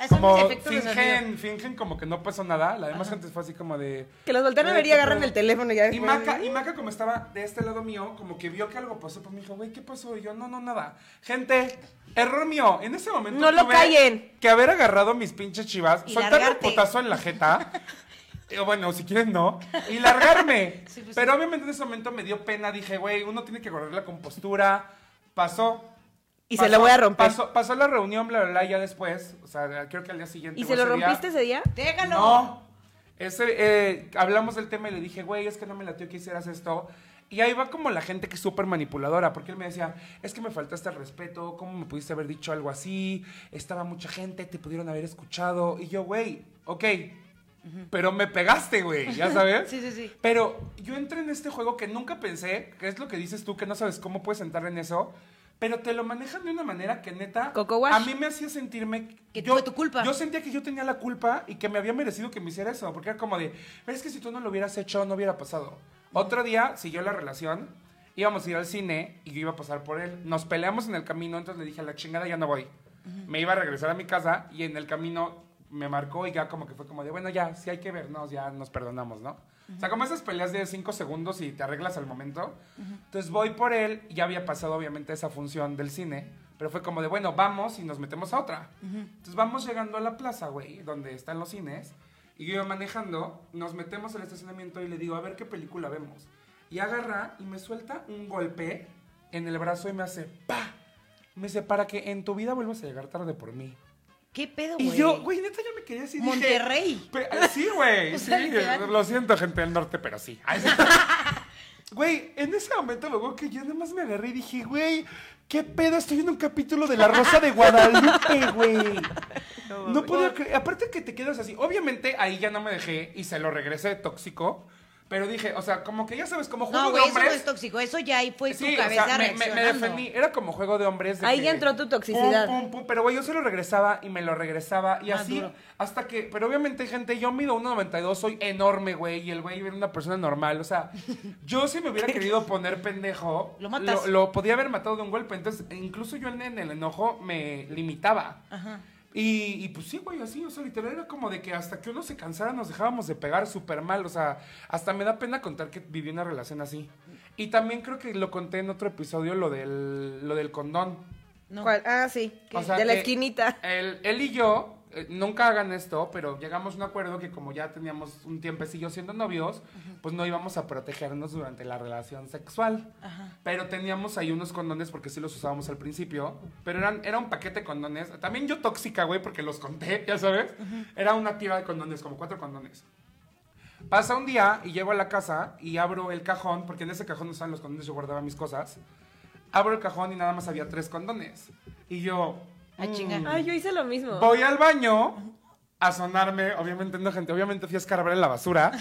Como mis efectos de fingen, fingen como que no pasó nada. La demás gente fue así como de. Que los voltean a "Güey, ver y agarran pedo". el teléfono y ya Y después- Maca, y Maca, como estaba de este lado mío, como que vio que algo pasó, pues me dijo, güey, ¿qué pasó? Y yo, no, no, nada. Gente, error mío. En ese momento. No lo tuve callen. Que haber agarrado mis pinches chivas, Y soltarle un largarte. potazo en la jeta. eh, bueno, si quieren, no. Y largarme. Sí, pues, Pero obviamente en ese momento me dio pena. Dije, güey, uno tiene que guardar la compostura. Pasó. Y se lo voy a romper. Pasó, pasó la reunión, bla, bla, bla, ya después. O sea, creo que al día siguiente. ¿Y se lo ese día- rompiste ese día? Déjalo. no. Ese, eh, hablamos del tema y le dije, güey, es que no me latió que hicieras esto. Y ahí va como la gente que es súper manipuladora, porque él me decía, es que me faltaste el respeto, ¿cómo me pudiste haber dicho algo así? Estaba mucha gente, te pudieron haber escuchado. Y yo, güey, ok, pero me pegaste, güey, ya sabes. Sí, sí, sí. Pero yo entré en este juego que nunca pensé, que es lo que dices tú, que no sabes cómo puedes entrar en eso, pero te lo manejan de una manera que neta Coco a mí me hacía sentirme Que yo, fue tu culpa. Yo sentía que yo tenía la culpa y que me había merecido que me hiciera eso, porque era como de, "Pero es que si tú no lo hubieras hecho no hubiera pasado. Otro día siguió la relación, íbamos a ir al cine y yo iba a pasar por él. Nos peleamos en el camino, entonces le dije a la chingada ya no voy. Me iba a regresar a mi casa y en el camino me marcó y ya como que fue como de, bueno, ya, si hay que vernos, ya nos perdonamos, ¿no? O sea, como esas peleas de cinco segundos y te arreglas al momento. Entonces voy por él, ya había pasado obviamente esa función del cine, pero fue como de, bueno, vamos y nos metemos a otra. Entonces vamos llegando a la plaza, güey, donde están los cines. Y yo iba manejando, nos metemos al estacionamiento y le digo, a ver qué película vemos. Y agarra y me suelta un golpe en el brazo y me hace ¡pa! Me dice, para que en tu vida vuelvas a llegar tarde por mí. ¿Qué pedo, Y güey? yo, güey, neta, yo me quería así. Monterrey. Sí, güey. Sí, lo siento, gente del norte, pero sí. Güey, en ese momento me acuerdo que yo nada más me agarré y dije, güey, ¿qué pedo? Estoy viendo un capítulo de La Rosa de Guadalupe, güey. No podía creer. Aparte que te quedas así. Obviamente ahí ya no me dejé y se lo regresé tóxico. Pero dije, o sea, como que ya sabes, como juego No, de güey, eso hombres. no es tóxico. Eso ya ahí fue tu Sí, o cabeza sea, me, me- defendí. Era como juego de hombres. de Ahí ya entró tu toxicidad. Pum, pum, pum. Pero, güey, yo se lo regresaba y me lo regresaba. Y así, duro. hasta que. Pero obviamente, gente, yo mido 1,92, soy enorme, güey. Y el güey era una persona normal. O sea, yo si me hubiera querido poner pendejo, Lo matas. Lo, lo podía haber matado de un golpe. Entonces, incluso yo en, en el enojo me limitaba. Ajá. Y, y pues sí, güey, así, o sea, literal era como de que hasta que uno se cansara nos dejábamos de pegar súper mal, o sea, hasta me da pena contar que viví una relación así. Y también creo que lo conté en otro episodio, lo del, lo del condón. No. ¿Cuál? Ah, sí. O sea, de la esquinita. Él, él y yo, eh, nunca hagan esto, pero llegamos a un acuerdo que como ya teníamos un tiempecillo siendo novios, pues no íbamos a protegernos durante la relación sexual. Ajá. Pero teníamos ahí unos condones porque sí los usábamos al principio. Pero eran, era un paquete de condones. También yo tóxica, güey, porque los conté, ya sabes. Era una tira de condones, como cuatro condones. Pasa un día y llego a la casa y abro el cajón, porque en ese cajón no estaban los condones, yo guardaba mis cosas. Abro el cajón y nada más había tres condones. Y yo... Mm, Ay, yo hice lo mismo. Voy al baño a sonarme, obviamente no, gente, obviamente fui a escarbar en la basura.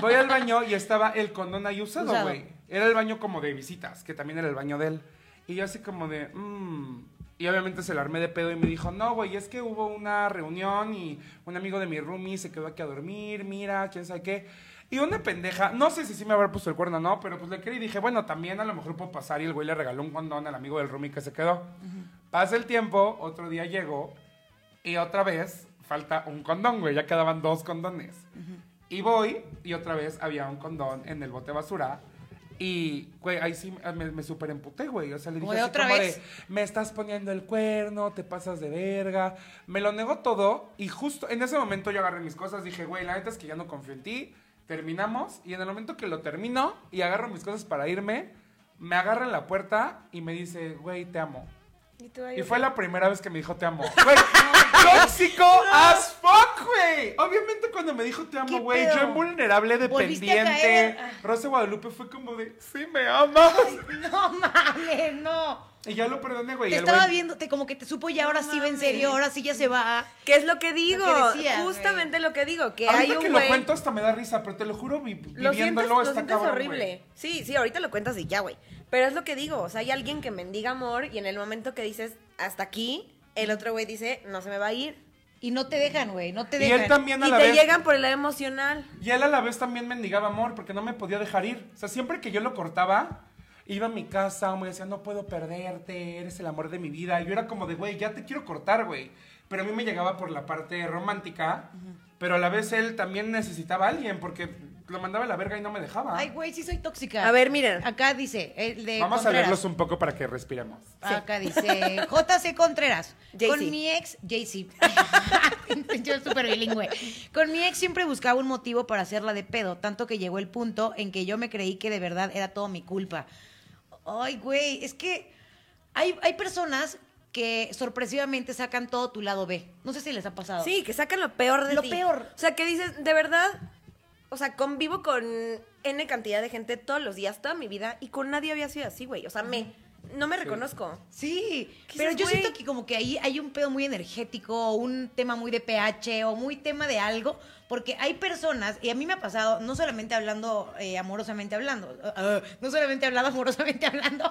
Voy al baño y estaba el condón ahí usado, güey. Era el baño como de visitas, que también era el baño de él. Y yo así como de, mmm. Y obviamente se lo armé de pedo y me dijo, no, güey, es que hubo una reunión y un amigo de mi roomie se quedó aquí a dormir, mira, quién sabe qué. Y una pendeja, no sé si sí me habrá puesto el cuerno o no, pero pues le quería y dije, bueno, también a lo mejor puedo pasar y el güey le regaló un condón al amigo del roomie que se quedó. Pasa el tiempo, otro día llego y otra vez falta un condón, güey. Ya quedaban dos condones. Y voy y otra vez había un condón en el bote de basura. Y, güey, ahí sí me, me super emputé, güey. O sea, le ¿Como dije así otra como vez? de, me estás poniendo el cuerno, te pasas de verga. Me lo negó todo y justo en ese momento yo agarré mis cosas. Dije, güey, la neta es que ya no confío en ti. Terminamos y en el momento que lo termino y agarro mis cosas para irme, me agarra en la puerta y me dice, güey, te amo. Y, tú ahí, Y ok. fue la primera vez que me dijo te amo. Güey, tóxico as fuck, güey. Obviamente cuando me dijo te ¿Qué amo, güey, yo en vulnerable, dependiente. Rosa Guadalupe fue como de, sí me amas. No mames, no. Y ya lo perdoné, güey. Te estaba güey- viendo, te, como que te supo ya, ahora No sí va en serio, ahora sí ya se va. ¿Qué es lo que digo? Lo que decía, Justamente lo que digo, que Ahorita hay un que güey... lo cuento hasta me da risa, pero te lo juro, vi- Lo sientes, viviéndolo lo está sientes cabrón, horrible. Sí, sí, ahorita lo cuentas y ya, güey. Pero es lo que digo, o sea, hay alguien que mendiga amor y en el momento que dices hasta aquí, el otro güey dice, no se me va a ir. Y no te dejan, güey, no te Y dejan. él también a Y la te vez. llegan por el lado emocional. Y él a la vez también mendigaba amor porque no me podía dejar ir. O sea, siempre que yo lo cortaba, iba a mi casa, me decía, no puedo perderte, eres el amor de mi vida. Y yo era como de, güey, ya te quiero cortar, güey. Pero a mí me llegaba por la parte romántica, pero a la vez él también necesitaba a alguien porque lo mandaba a la verga y no me dejaba. Ay, güey, sí soy tóxica. A ver, miren. Acá dice, el de Vamos a leerlos un poco para que respiremos. Acá dice JC Contreras. JC. Con mi ex, JC. Yo súper bilingüe. Con mi ex siempre buscaba un motivo para hacerla de pedo, tanto que llegó el punto en que yo me creí que de verdad era todo mi culpa. Ay, güey, es que hay, hay personas que sorpresivamente sacan todo tu lado B. No sé si les ha pasado. Sí, que sacan lo peor de Lo ti. peor. O sea, que dices, de verdad, o sea, convivo con N cantidad de gente todos los días, toda mi vida, y con nadie había sido así, güey. O sea, me, no me reconozco. Sí, ¿Qué pero yo güey? siento que como que ahí hay un pedo muy energético, o un tema muy de pH o muy tema de algo, porque hay personas, y a mí me ha pasado, no solamente hablando eh, amorosamente hablando, ah, no solamente hablando amorosamente hablando,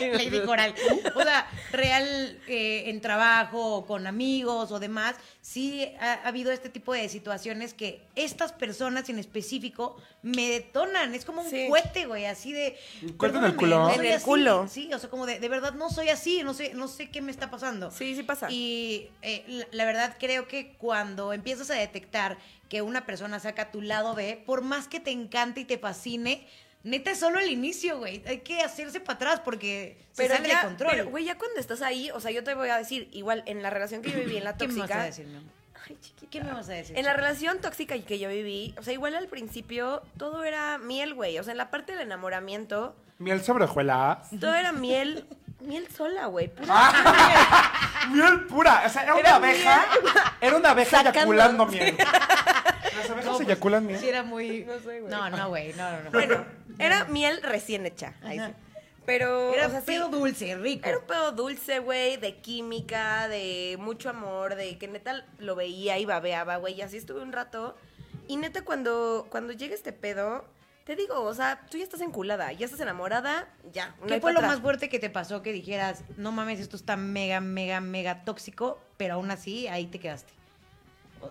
Lady Coral, o sea, real eh, en trabajo, o con amigos o demás, sí ha, ha habido este tipo de situaciones que estas personas en específico me detonan, es como un Sí. cohete, güey, así de... Un cohete en el "Perdóname, culo". no En el así". culo. Sí, o sea, como de, de verdad no soy así, no sé, no sé qué me está pasando. Sí, sí pasa. Y eh, la, la verdad creo que cuando empiezas a detectar que una persona saca tu lado B, por más que te encante y te fascine, neta es solo el inicio, güey. Hay que hacerse para atrás porque se sale ya, de control. Pero, güey, ya cuando estás ahí, o sea, yo te voy a decir, igual, en la relación que yo viví en la ¿Qué me vas a tóxica, decir, mi amor? Ay, chiquita. ¿Qué me vas a decir? En la relación tóxica que yo viví, o sea, igual al principio todo era miel, güey. O sea, en la parte del enamoramiento, Miel sobre hojuelas. todo era miel, miel sola, güey. Ah. Miel pura. O sea, era una Era abecha. Era una abeja Sacando- eyaculando miel. Las abejas eyaculan miel. Sí, era muy. No sé, güey. No, no, güey. No, no, no. Bueno, era miel recién hecha. ahí sí. Pero, era o sea, sí, pedo dulce, rico. Era un pedo dulce, güey, de química, de mucho amor, de que neta lo veía y babeaba, güey, y así estuve un rato. Y neta, cuando, cuando llega este pedo, te digo, o sea, tú ya estás enculada, ya estás enamorada, ya. no ¿Qué fue lo más fuerte que te pasó que dijeras, no mames, esto está mega, mega, mega tóxico, pero aún así ahí te quedaste?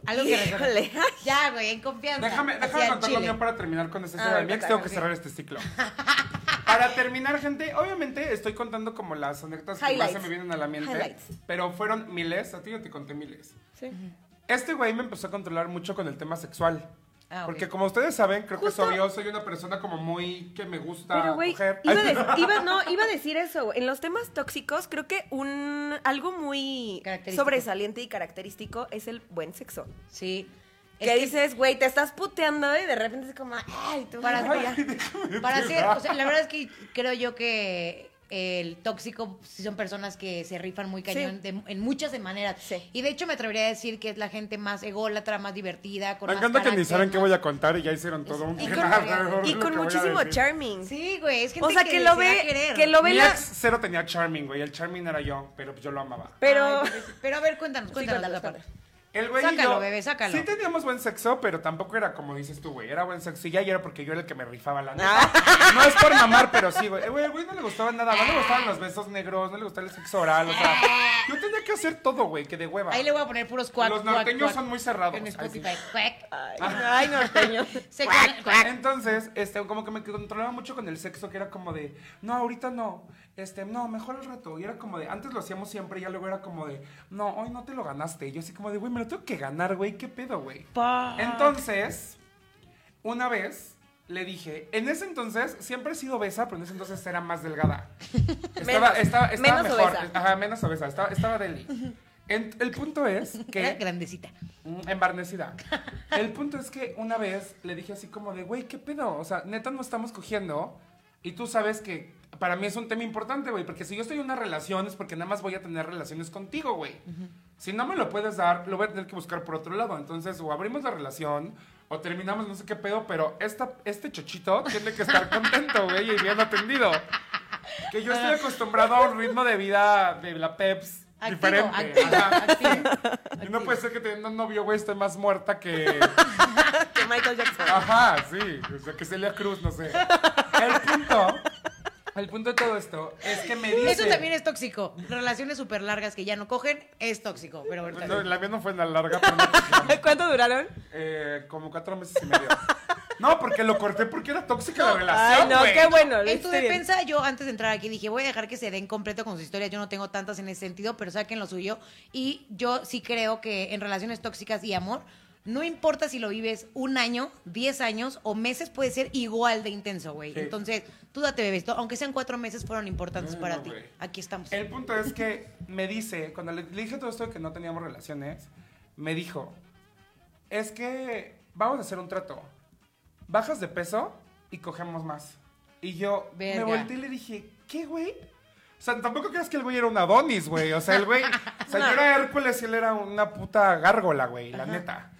Algo que. Híjole. Ya, güey, en confianza. Déjame, déjame contar lo mío para terminar con esta Ah, de Tengo que cerrar este ciclo. Para terminar, gente, obviamente estoy contando como las anécdotas que más se me vienen a la mente. Highlights. Pero fueron miles, a ti yo te conté miles. Sí. Este güey me empezó a controlar mucho con el tema sexual. Ah. Porque como ustedes saben, creo Justo- que soy yo, soy una persona como muy que me gusta Pero, güey, coger. iba, de- no, iba a decir eso. En los temas tóxicos, creo que un algo muy sobresaliente y característico es el buen sexo. Sí. Es que que dices, güey, te estás puteando y de repente es como, ay, tú Para- ay, ya. Para hacer, o sea, la verdad es que creo yo que el tóxico sí son personas que se rifan muy cañón de- en muchas de maneras. Sí. Y de hecho me atrevería a decir que es la gente más ególatra, más divertida, con Me más encanta que ni saben qué voy a contar y ya hicieron todo un Y con, y lo que muchísimo charming. Sí, güey, es gente O sea, que lo da a ve, que lo ve Mi la... ex cero tenía charming, güey. El charming era yo, pero yo lo amaba. Pero... Ay, pero a ver, cuéntanos, Sí, cuéntanos cuéntanos, esa parte. Cuéntanos. El güey y Sácalo, yo- bebé, sácalo. Sí teníamos buen sexo, pero tampoco era como dices tú, güey. Era buen sexo. Y ya era porque yo era el que me rifaba la neta. No es por mamar, pero sí, güey. Eh, Güey, no le gustaba nada. No le gustaban los besos negros, no le gustaba el sexo oral. O sea, yo tenía que hacer todo, güey, que de hueva. Ahí le voy a poner puros cuac, Los norteños cuac son muy cerrados. En. Spotify. Cuac. Ay, ay, norteño. Se Cuac, cuac. Entonces, este, como que me controlaba mucho con el sexo, que era como de, no, ahorita no, este, no, mejor al rato. Y era como de, antes lo hacíamos siempre, y ya luego era como de, no, hoy no te lo ganaste. Y yo así como de, güey, me lo tengo que ganar, güey, ¿qué pedo, güey? Entonces, una vez le dije, en ese entonces siempre he sido obesa, pero en ese entonces era más delgada. Estaba, Menos- estaba, estaba menos mejor. obesa. Ajá, menos obesa, estaba, estaba deli. En- el punto es que grandecita. Mm, Embarnecida. El punto es que una vez le dije así como de, güey, ¿qué pedo? O sea, neta no estamos cogiendo. Y tú sabes que para mí es un tema importante, güey. Porque si yo estoy en una relación es porque nada más voy a tener relaciones contigo, güey. Si no me lo puedes dar, lo voy a tener que buscar por otro lado. Entonces, o abrimos la relación, o terminamos no sé qué pedo, pero esta, este chochito tiene que estar contento, güey, y bien atendido. Que yo estoy acostumbrado a un ritmo de vida de la Peps Activo, diferente. activo, Ajá. activo. Y no puede ser que teniendo un novio, güey, esté más muerta que. Que Michael Jackson. Ajá, sí. O sea, que Celia Cruz, no sé. El punto. El punto de todo esto es que me dice. Eso también es tóxico. Relaciones súper largas que ya no cogen es tóxico. Pero No, la mía no fue tan larga, pero no, ¿Cuánto duraron? eh, como cuatro meses y medio. No, porque lo corté porque era tóxica la relación. Ay, no, güey. qué bueno. En tu bien. defensa, yo antes de entrar aquí dije, voy a dejar que se den completo con sus historias. Yo no tengo tantas en ese sentido, pero saquen lo suyo. Y yo sí creo que en relaciones tóxicas y amor, no importa si lo vives un año, diez años o meses, puede ser igual de intenso, güey. Sí. Entonces, tú date bebé esto. Aunque sean cuatro meses, fueron importantes No, para no, ti. güey. Aquí estamos. El punto es que me dice, cuando le, le dije todo esto de que no teníamos relaciones, me dijo, es que vamos a hacer un trato. Bajas de peso y cogemos más. Y yo Verga. me volteé y le dije, ¿qué, güey? O sea, tampoco creas que el güey era un Adonis, güey. O sea, el güey, o sea, yo era Hércules y él era una puta gárgola, güey, la neta.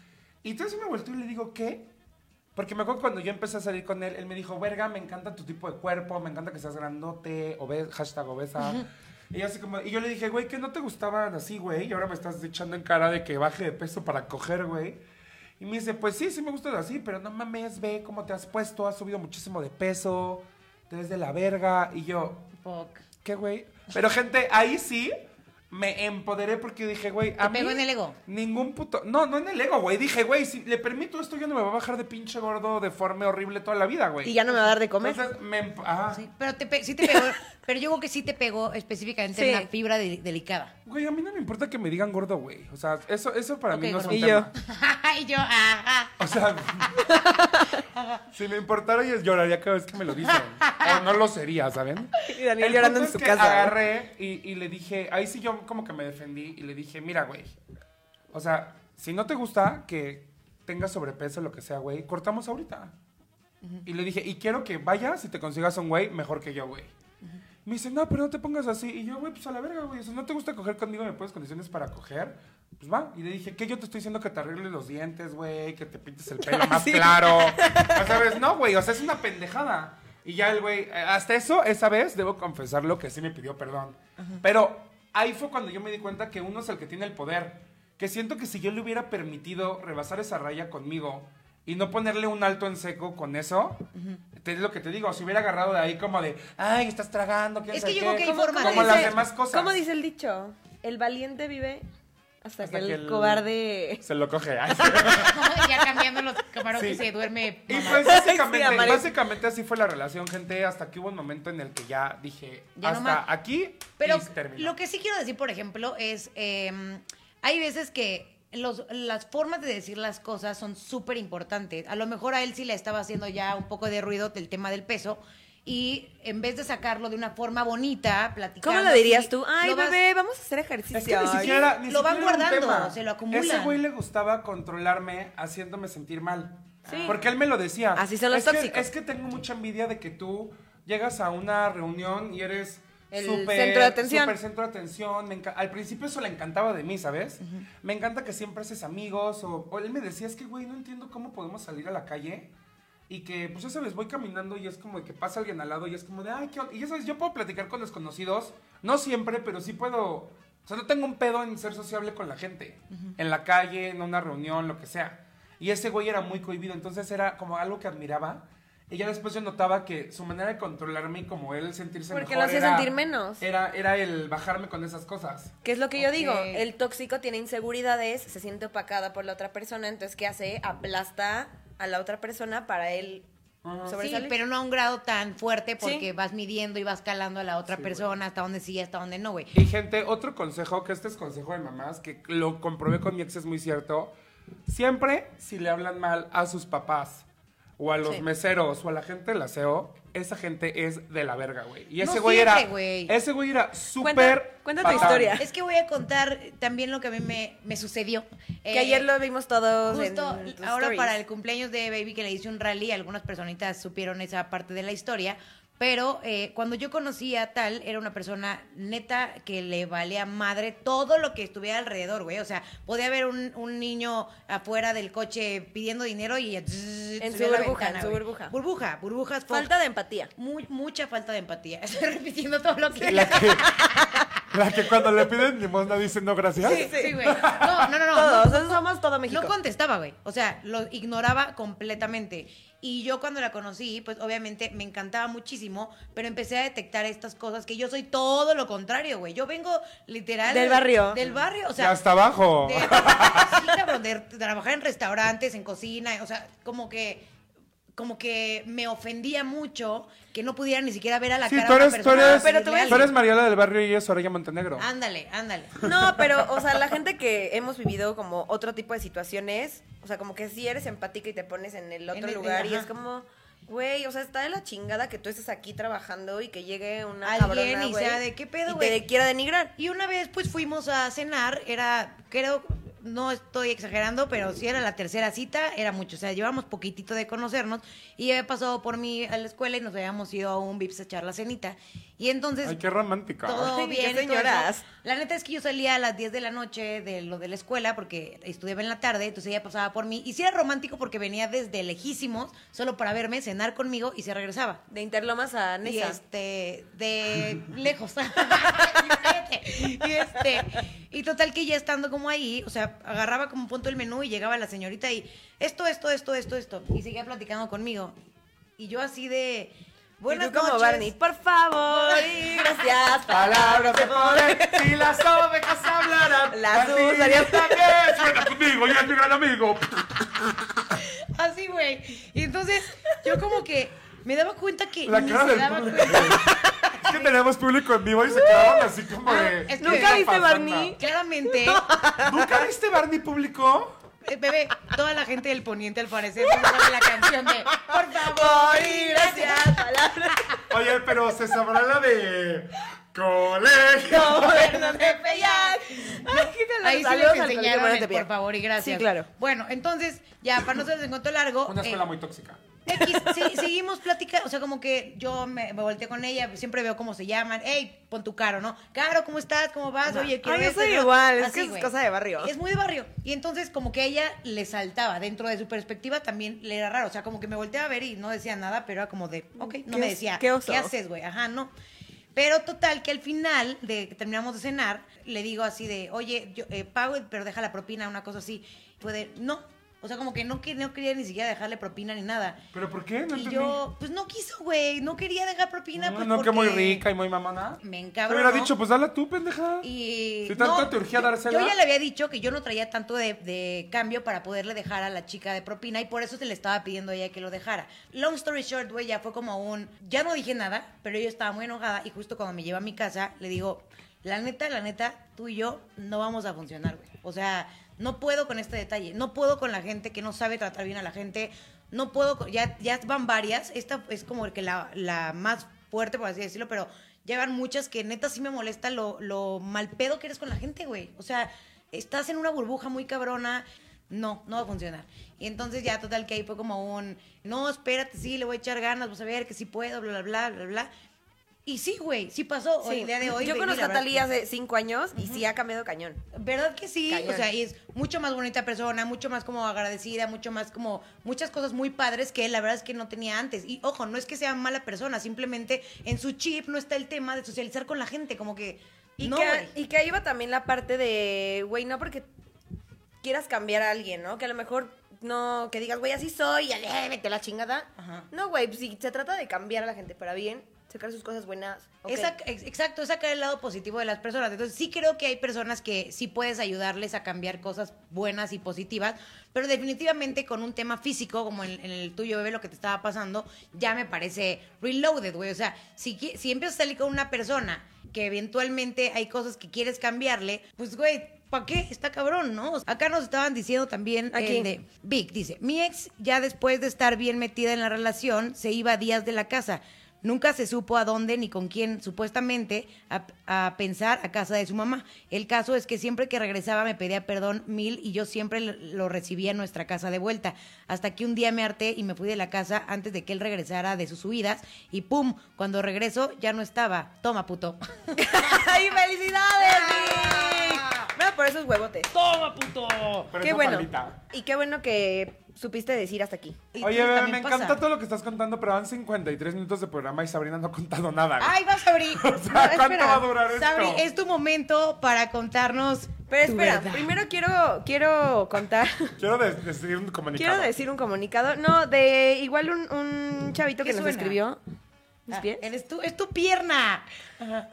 Y entonces me volteé y le digo, ¿qué? Porque me acuerdo cuando yo empecé a salir con él, él me dijo, verga, me encanta tu tipo de cuerpo, me encanta que seas grandote, obes, hashtag obesa. Y, así como, y yo le dije, güey, que no te gustaban así, güey, y ahora me estás echando en cara de que baje de peso para coger, güey. Y me dice, pues sí, sí me gustas así, pero no mames, ve cómo te has puesto, has subido muchísimo de peso, te ves de la verga. Y yo, Fuck. ¿qué, güey? Pero gente, ahí sí me empoderé porque dije, güey, a ¿Te pegó mí en el ego? Ningún puto. No, no en el ego, güey. Dije, güey, si le permito esto, yo no me va a bajar de pinche gordo, deforme, horrible toda la vida, güey. Y ya no me va a dar de comer. Entonces, me. emp- Ajá. Sí, pero te pe- sí te pegó. pero yo creo que sí te pegó específicamente Sí. en la fibra de- delicada. Güey, a mí no me importa que me digan gordo, güey. O sea, eso, eso para mí no es un. Y yo. tema. y yo, ajá. O sea, si me importara, yo lloraría cada vez que me lo dicen. O no lo sería, ¿saben? Y Daniel El llorando en su es que casa. Agarré y, y le dije, ahí sí yo como que me defendí y le dije, mira, güey. O sea, si no te gusta que tengas sobrepeso o lo que sea, güey, cortamos ahorita. Y le dije, y quiero que vayas y te consigas un güey mejor que yo, güey. Me dice, no, pero no te pongas así. Y yo, güey, pues a la verga, güey. Si no te gusta coger conmigo me pones condiciones para coger, pues va. Y le dije, ¿qué? Yo te estoy diciendo que te arregles los dientes, güey, que te pintes el pelo más claro. O sabes, no, güey, o sea, es una pendejada. Y ya el güey, eh, hasta eso, esa vez, debo confesarlo que sí me pidió perdón. Pero ahí fue cuando yo me di cuenta que uno es el que tiene el poder. Que siento que si yo le hubiera permitido rebasar esa raya conmigo y no ponerle un alto en seco con eso, te es lo que te digo, si hubiera agarrado de ahí como de, ay, estás tragando, quién Es que yo creo qué", que hay como, formas. como ¿Cómo las dice- demás cosas. ¿Cómo dice el dicho? El valiente vive hasta, Hasta que, que el, el- cobarde... Se lo coge. ay. ya cambiando los camarotes Sí. se duerme. Y pues básicamente, Sí, amarillo. básicamente así fue la relación, gente, hasta que hubo un momento en el que ya dije, Ya hasta aquí Pero y terminó. lo que sí quiero decir, por ejemplo, es, eh, hay veces que los, las formas de decir las cosas son súper importantes. A lo mejor a él sí le estaba haciendo ya un poco de ruido del tema del peso. Y en vez de sacarlo de una forma bonita, platicando. ¿Cómo lo dirías así, tú? Ay, vas- bebé, vamos a hacer ejercicio. Es que ni siquiera, ni lo van guardando, se lo acumulan. Ese güey le gustaba controlarme haciéndome sentir mal. Sí. Porque él me lo decía. Así son los es que- tóxicos. es que tengo mucha envidia de que tú llegas a una reunión y eres El súper- centro de atención. súper centro de atención. Me Al principio eso le encantaba de mí, ¿sabes? Me encanta que siempre haces amigos. O, o él me decía, es que, güey, no entiendo cómo podemos salir a la calle. Y que, pues ya sabes, voy caminando y es como de que pasa alguien al lado y es como de, ay, qué onda?". Y ya sabes, yo puedo platicar con desconocidos. No siempre, pero sí puedo. O sea, no tengo un pedo en ser sociable con la gente. En la calle, en una reunión, lo que sea. Y ese güey era muy cohibido. Entonces era como algo que admiraba. Y ya después yo notaba que su manera de controlarme y como él sentirse Porque mejor lo hacía era- sentir menos. Era, era el bajarme con esas cosas. ¿Qué es lo que yo digo? El tóxico tiene inseguridades, se siente opacada por la otra persona, entonces ¿qué hace? Aplasta a la otra persona para él Sí, pero no a un grado tan fuerte porque Sí. vas midiendo y vas calando a la otra Sí, persona hasta donde sí y hasta donde no, güey. Y gente, otro consejo, que este es consejo de mamás, que lo comprobé con mi ex, es muy cierto. Siempre, si le hablan mal a sus papás, o a los Sí. meseros, o a la gente del aseo, esa gente es de la verga, güey. Y ese No güey era. Ese güey era Cuenta- súper. cuenta tu historia. Es que voy a contar también lo que a mí me, me sucedió. que Eh, ayer lo vimos todos Justo en ahora stories. para el cumpleaños de Baby que le hice un rally, algunas personitas supieron esa parte de la historia, pero eh, cuando yo conocí a tal, era una persona neta que le valía madre todo lo que estuviera alrededor, güey. O sea, podía haber un, un niño afuera del coche pidiendo dinero y... En su burbuja, en su burbuja. Burbuja, burbujas. Falta de empatía. Mu- mucha falta de empatía. Estoy repitiendo todo lo que... La que, la que cuando le piden limosna dice no gracias. Sí, sí, güey. No, no, no, no. Todos, no, somos todo México. No contestaba, güey. O sea, lo ignoraba completamente. Y yo cuando la conocí, pues obviamente me encantaba muchísimo, pero empecé a detectar estas cosas que yo soy todo lo contrario, güey. Yo vengo literal Del barrio. Del barrio, o sea, hasta abajo. de, sí, cabrón, de trabajar en restaurantes, en cocina, o sea, como que como que me ofendía mucho que no pudiera ni siquiera ver a la Sí, cara tú a una eres, tú eres, Pero tú eres algo. Mariela del Barrio y es Soraya Montenegro. Ándale, ándale. No, pero, o sea, la gente que hemos vivido como otro tipo de situaciones, o sea, como que si eres empática y te pones en el otro En el- lugar y es como, güey, o sea, está de la chingada que tú estés aquí trabajando y que llegue una Alguien cabrona, y sea de, ¿qué pedo, y güey? te quiera denigrar. Y una vez pues fuimos a cenar, era, creo, no estoy exagerando, pero si era la tercera cita, era mucho. O sea, llevamos poquitito de conocernos y había pasado por mí a la escuela y nos habíamos ido a un Vips a echar la cenita. Y entonces Ay, qué romántica. todo Ay, bien. qué y todo señoras. La neta es que yo salía a las 10 de la noche de lo de la escuela porque estudiaba en la tarde, entonces ella pasaba por mí. Y sí era romántico porque venía desde lejísimos solo para verme, cenar conmigo y se regresaba. De Interlomas a Y Nesa. este, de lejos. y este, y total que ya estando como ahí, o sea, agarraba como punto el menú y llegaba la señorita y esto, esto, esto, esto, esto. Y seguía platicando conmigo. Y yo así de. Buenas como noches. Barney, por favor y gracias. Palabras de poder, si las ovejas hablaran, Las usarían. también. Suena conmigo, ya es mi gran amigo. Así, güey. Y entonces, yo como que me daba cuenta que La ni cara se del daba público. cuenta. Es que tenemos público en vivo y se quedaron así como de. Ah, es que- ¿qué ¿Nunca viste? Barney? Claramente, ¿Nunca viste Barney público? Eh, bebé, toda la gente del poniente al parecer no sabe la canción de Por favor y gracias. palabras. Oye, pero se sabrá la de. Colegio. De Peyac. Ahí sí les enseñaron el por favor y gracias. Sí, claro. Bueno, entonces, ya, para no hacerles en cuento largo. Una escuela eh, muy tóxica. Sí, seguimos platicando, o sea, como que yo me, me volteé con ella, siempre veo cómo se llaman, hey, pon tu caro, ¿no? Caro, ¿cómo estás? ¿Cómo vas? Oye, quiero Ay, yo soy ¿no? igual, es que es cosa de barrio. Es muy de barrio. Y entonces, como que ella le saltaba, dentro de su perspectiva también le era raro, o sea, como que me volteaba a ver y no decía nada, pero era como de, ok, no ¿Qué me decía, qué haces, güey? Ajá, no. Pero total, que al final de que terminamos de cenar, le digo así de, oye, yo eh, pago, pero deja la propina, una cosa así. Fue de, no. O sea, como que no, no quería ni siquiera dejarle propina ni nada. ¿Pero por qué? No y entendí. yo, pues no quiso, güey. No quería dejar propina. No, pues, no, que muy porque rica y muy mamona. Me Te encabronó. hubiera dicho, pues dala tú, pendeja. Y. Si tanto no, te urgía dársela. Yo ya le había dicho que yo no traía tanto de, de cambio para poderle dejar a la chica de propina y por eso se le estaba pidiendo a ella que lo dejara. Long story short, güey, ya fue como un. Ya no dije nada, pero yo estaba muy enojada y justo cuando me lleva a mi casa le digo, la neta, la neta, tú y yo no vamos a funcionar, güey. O sea, no puedo con este detalle. No puedo con la gente que no sabe tratar bien a la gente. No puedo, ya, ya van varias. Esta es como que la, la más fuerte, por así decirlo, pero ya van muchas que neta sí me molesta lo, lo mal pedo que eres con la gente, güey. O sea, estás en una burbuja muy cabrona. No, no va a funcionar. Y entonces ya total que ahí fue como un, no, espérate, sí, le voy a echar ganas, vas a ver que sí puedo, bla, bla, bla, bla, bla. Y sí, güey, sí pasó. Sí. El día de hoy. Yo conozco a Talía hace cinco años y sí ha cambiado cañón. ¿Verdad que sí? Cañón. O sea, y es mucho más bonita persona, mucho más como agradecida, mucho más como muchas cosas muy padres que la verdad es que no tenía antes. Y ojo, no es que sea mala persona, simplemente en su chip no está el tema de socializar con la gente, como que Y, no, que, y que ahí va también la parte de, güey, no porque quieras cambiar a alguien, ¿no? Que a lo mejor no, que digas, güey, así soy, ya le- vete la chingada. Ajá. No, güey, pues, si se trata de cambiar a la gente para bien, sacar sus cosas buenas. ok. Esa- ex- exacto, es sacar el lado positivo de las personas. Entonces, sí creo que hay personas que sí puedes ayudarles a cambiar cosas buenas y positivas, pero definitivamente con un tema físico, como en, en el tuyo, bebé, lo que te estaba pasando, ya me parece reloaded, güey. O sea, si, si empiezas a salir con una persona que eventualmente hay cosas que quieres cambiarle, pues, güey, ¿para qué? Está cabrón, ¿no? Acá nos estaban diciendo también Aquí. el de Vic, dice, mi ex ya después de estar bien metida en la relación, se iba días de la casa. Nunca se supo a dónde ni con quién, supuestamente, a, pensar a casa de su mamá. El caso es que siempre que regresaba me pedía perdón mil y yo siempre lo- recibía en nuestra casa de vuelta. Hasta que un día me harté y me fui de la casa antes de que él regresara de sus huidas y ¡pum! Cuando regresó ya no estaba. Toma, puto. ¡Ay, felicidades, por esos huevotes. ¡Toma, puto! Pero qué bueno. maldita. Y qué bueno que supiste decir hasta aquí. Y Oye, bebé, me pasa. encanta todo lo que estás contando, pero van 53 minutos de programa y Sabrina no ha contado nada. ¡Ay, vas a abrir! o sea, no, ¿cuánto espera. va a durar esto? Sabri, es tu momento para contarnos. Pero tu espera, verdad. primero quiero, quiero contar, Quiero de- decir un comunicado. quiero decir un comunicado. No, de igual un, un chavito ¿Qué que nos suena? escribió. ¿Mis Ah, pies? eres tú, es tu pierna.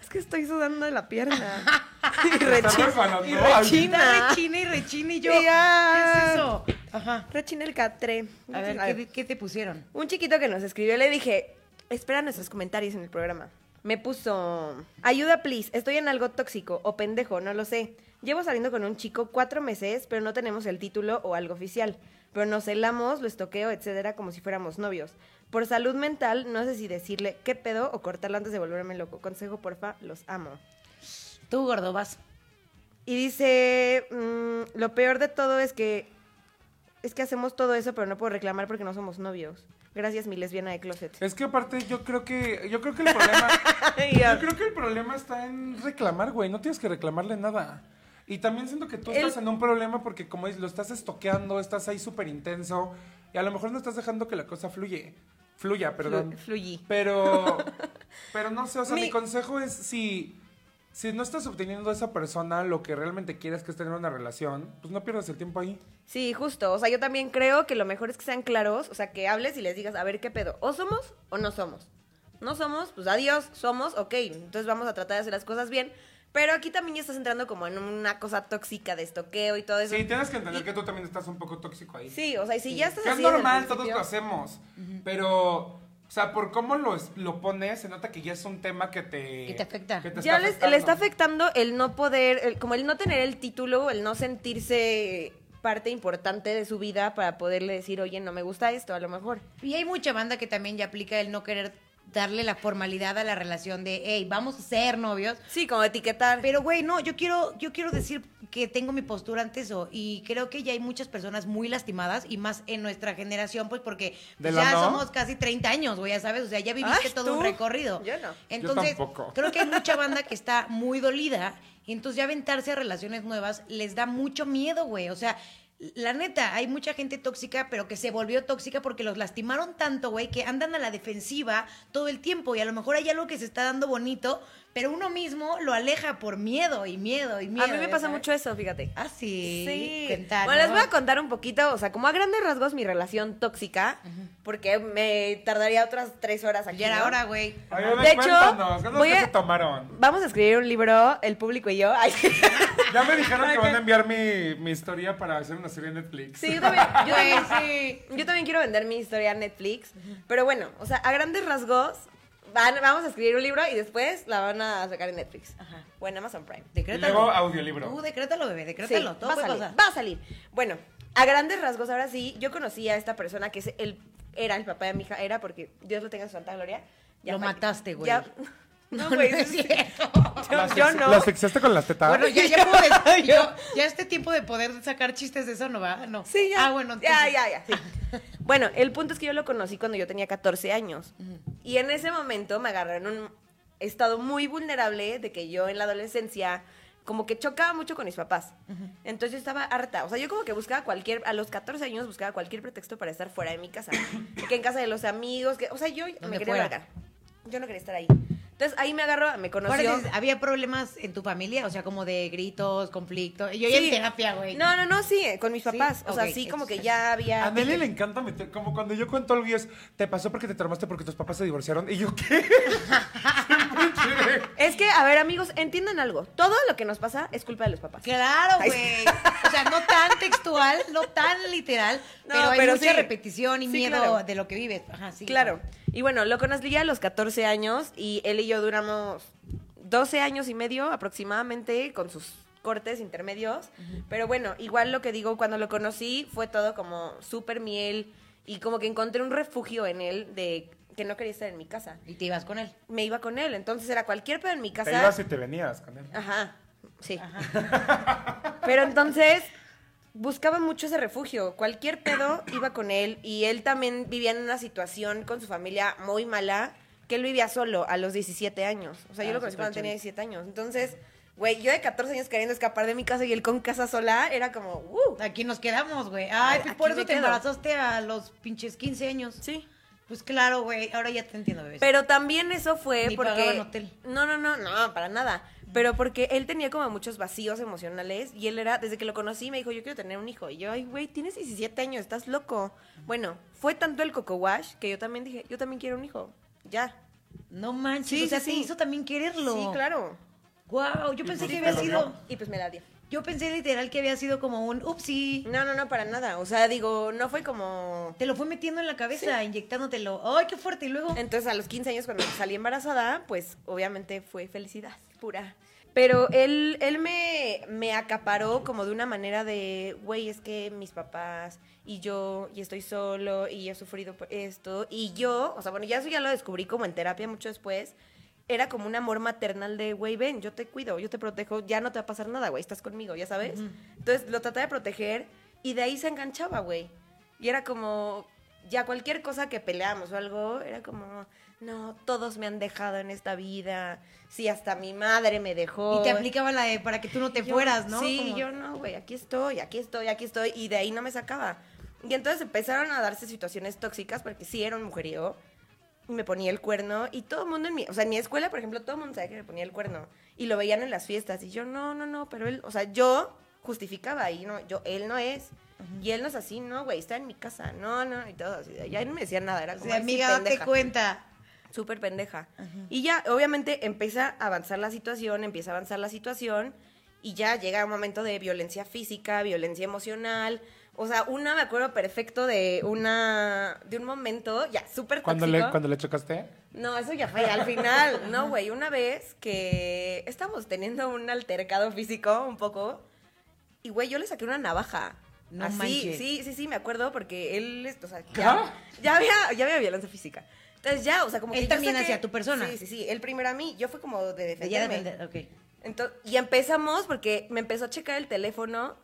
Es que estoy sudando de la pierna. y rechina. y rechina. Rechina y rechina y yo. ¿Qué es eso? Ajá. Rechina el catre. A ver, ¿qué, qué te pusieron? Un chiquito que nos escribió, le dije, espera nuestros comentarios en el programa. Me puso, ayuda please, estoy en algo tóxico o pendejo, no lo sé. Llevo saliendo con un chico cuatro meses, pero no tenemos el título o algo oficial. Pero nos celamos, lo estoqueo, etcétera, como si fuéramos novios. Por salud mental, no sé si decirle qué pedo o cortarlo antes de volverme loco. Consejo, porfa, los amo. Tú, gordo, vas. Y dice, mm, lo peor de todo es que es que hacemos todo eso, pero no puedo reclamar porque no somos novios. Gracias, mi lesbiana de closet. Es que aparte yo creo que yo creo que el problema yo creo que el problema está en reclamar, güey, no tienes que reclamarle nada. Y también siento que tú El- estás en un problema porque como es, lo estás estoqueando, estás ahí súper intenso y a lo mejor no estás dejando que la cosa fluye, fluya, perdón. Flu- fluyí. Pero, pero no sé, o sea, mi, Mi- consejo es si, si no estás obteniendo de esa persona lo que realmente quieres que es tener una relación, pues no pierdas el tiempo ahí. Sí, justo. O sea, yo también creo que lo mejor es que sean claros, o sea, que hables y les digas, a ver qué pedo, o somos o no somos. No somos, pues adiós, somos, ok, entonces vamos a tratar de hacer las cosas bien. Pero aquí también ya estás entrando como en una cosa tóxica de estoqueo y todo eso. Sí, tienes que entender que tú también estás un poco tóxico ahí. Sí, o sea, y si ya estás Que es así normal, todos lo hacemos. Pero, o sea, por cómo lo, lo pones, se nota que ya es un tema que te... Que te afecta. que te Ya está les- le está afectando. afectando el no poder, el- como el no tener el título, el no sentirse parte importante de su vida para poderle decir, oye, no me gusta esto, a lo mejor. Y hay mucha banda que también ya aplica el no querer darle la formalidad a la relación de, hey, vamos a ser novios. Sí, como etiquetar. Pero, güey, no, yo quiero, yo quiero decir que tengo mi postura ante eso. Y creo que ya hay muchas personas muy lastimadas, y más en nuestra generación, pues porque ¿De ya no? somos casi 30 años, güey, ya sabes. O sea, ya viviste Ay, todo tú. un recorrido. Yo no. Entonces, tampoco. creo que hay mucha banda que está muy dolida. Y entonces ya aventarse a relaciones nuevas les da mucho miedo, güey. O sea, la neta, hay mucha gente tóxica, pero que se volvió tóxica porque los lastimaron tanto, güey, que andan a la defensiva todo el tiempo. Y a lo mejor hay algo que se está dando bonito, pero uno mismo lo aleja por miedo y miedo y miedo. a mí me pasa sabes. mucho eso, fíjate. Ah, sí. Sí. Cuéntanos. Bueno, les voy a contar un poquito, o sea, como a grandes rasgos mi relación tóxica, porque me tardaría otras tres horas aquí. Ya era ¿no? hora, güey. De hecho, ¿qué voy que a- se tomaron? Vamos a escribir un libro, el público y yo. Ay, Ya me dijeron que van a enviar mi, mi historia para hacer una serie en Netflix. sí, yo también, yo también- sí. yo también quiero vender mi historia a Netflix, pero bueno, o sea, a grandes rasgos, van- vamos a escribir un libro y después la van a sacar en Netflix. Ajá. O en Amazon Prime. Y Decrétalo. luego audiolibro. Tú decrétalo, bebé, Sí, decrétalo. todo va a salir, va a salir. Bueno, a grandes rasgos, ahora sí, yo conocí a esta persona que es el, era el papá de mi hija, era porque Dios lo tenga en su santa gloria. Lo falle- mataste, güey. Ya- No, güey, no es cierto. Yo, ¿Las yo asfixi- no. ¿Las asfixiaste con las tetas? Bueno, ya, ya puedo yo- ya este tiempo de poder sacar chistes de eso no va, no. Sí, ya. Ah, bueno, ya, entonces- ya, ya. sí. Bueno, el punto es que yo lo conocí cuando yo tenía 14 años. Y en ese momento me agarré en un estado muy vulnerable de que yo en la adolescencia como que chocaba mucho con mis papás. Entonces yo estaba harta. O sea, yo como que buscaba cualquier, a los 14 años buscaba cualquier pretexto para estar fuera de mi casa. que en casa de los amigos, que, o sea, yo me quería largar. Yo no quería estar ahí. Entonces ahí me agarró, me conoció. ¿Había problemas en tu familia? O sea, como de gritos, conflictos. Yo ya en Sí. terapia, güey. No, no, no, sí, con mis ¿Sí? papás. O sea, sí, como que ya había. A Nelly le encanta meter, como cuando yo cuento algo y es, te pasó porque te traumaste porque tus papás se divorciaron. Y yo, ¿qué? Es que, a ver, amigos, entiendan algo. Todo lo que nos pasa es culpa de los papás. Claro, güey. O sea, no tan textual, no tan literal, No, pero hay pero mucha sí. repetición y Sí, miedo claro. de lo que vives. Ajá, sí. Claro. Y bueno, lo conocí a los 14 años y él y yo duramos 12 años y medio aproximadamente con sus cortes intermedios. Pero bueno, igual lo que digo, cuando lo conocí fue todo como súper miel y como que encontré un refugio en él de que no quería estar en mi casa. Y te ibas con él. Me iba con él, entonces era cualquier pedo en mi casa. Te ibas y te venías con él. Ajá, sí. Pero entonces buscaba mucho ese refugio. Cualquier pedo iba con él y él también vivía en una situación con su familia muy mala, que él vivía solo a los 17 años. O sea, yo Ah, lo conocí cuando tenía chavito. 17 años. Entonces, güey, yo de 14 años queriendo escapar de mi casa y él con casa sola, era como, uh. Aquí nos quedamos, güey. Ay, por eso te quedo. embarazaste a los pinches 15 años. Sí. Pues claro, güey. Ahora ya te entiendo, bebé. Pero también eso fue Ni porque. pagaban hotel. No, no, no, no, para nada. Pero porque él tenía como muchos vacíos emocionales y él era, desde que lo conocí, me dijo, yo quiero tener un hijo. Y yo, ay, güey, tienes 17 años, estás loco. Bueno, fue tanto el coco wash que yo también dije, yo también quiero un hijo. Ya. no manches. Sí, o sea, sí, te sí. hizo también quererlo. Sí, claro. Wow, yo pensé que había sido. Y pues me la dio. Yo pensé literal que había sido como un upsi. No, no, no, para nada. O sea, digo, no fue como... Te lo fue metiendo en la cabeza, inyectándotelo. Ay, qué fuerte. Y luego. Entonces, a los 15 años, cuando salí embarazada, pues obviamente fue felicidad pura. Pero él, él me, me acaparó como de una manera de, güey, es que mis papás y yo, y estoy solo, y he sufrido por esto. Y yo, o sea, bueno, ya eso ya lo descubrí como en terapia mucho después. Era como un amor maternal de, güey, ven, yo te cuido, yo te protejo, ya no te va a pasar nada, güey, estás conmigo, ya sabes. Entonces lo traté de proteger y de ahí se enganchaba, güey. Y era como, ya cualquier cosa que peleamos o algo, era como, no, todos me han dejado en esta vida. Sí, hasta mi madre me dejó. Y te aplicaba la de para que tú no te Yo- fueras, ¿no? Sí, Como- yo no, güey, aquí estoy, aquí estoy, aquí estoy. Y de ahí no me sacaba. Y entonces empezaron a darse situaciones tóxicas porque sí era un mujeriego. Y me ponía el cuerno. Y todo el mundo en mi... O sea, en mi escuela, por ejemplo, todo el mundo sabía que me ponía el cuerno. Y lo veían en las fiestas. Y yo, no, no, no, pero él... O sea, yo justificaba y no, yo, él no es. Y él no es así, no, güey, está en mi casa. No, no, y todo así. Ya no me decían nada, era O como, sea, "Ay, sí, amiga, date pendeja". cuenta. Súper pendeja. Y ya, obviamente, empieza a avanzar la situación, empieza a avanzar la situación, y ya llega un momento de violencia física, violencia emocional. O sea, una me acuerdo perfecto de una de un momento, ya, súper ¿Cuando tóxico. le, cuando le chocaste? No, eso ya fue al final. No, güey, una vez que estábamos teniendo un altercado físico un poco, y güey, yo le saqué una navaja. No Así, manches. sí, sí, sí, me acuerdo porque él, o sea, ya, ya había, ya había violencia física. Entonces ya, o sea, como que Él también hacia tu persona. Sí, sí, sí. Él primero a mí. Yo fue como de De ya defenderme. depende, ok. Entonces, y empezamos porque me empezó a checar el teléfono.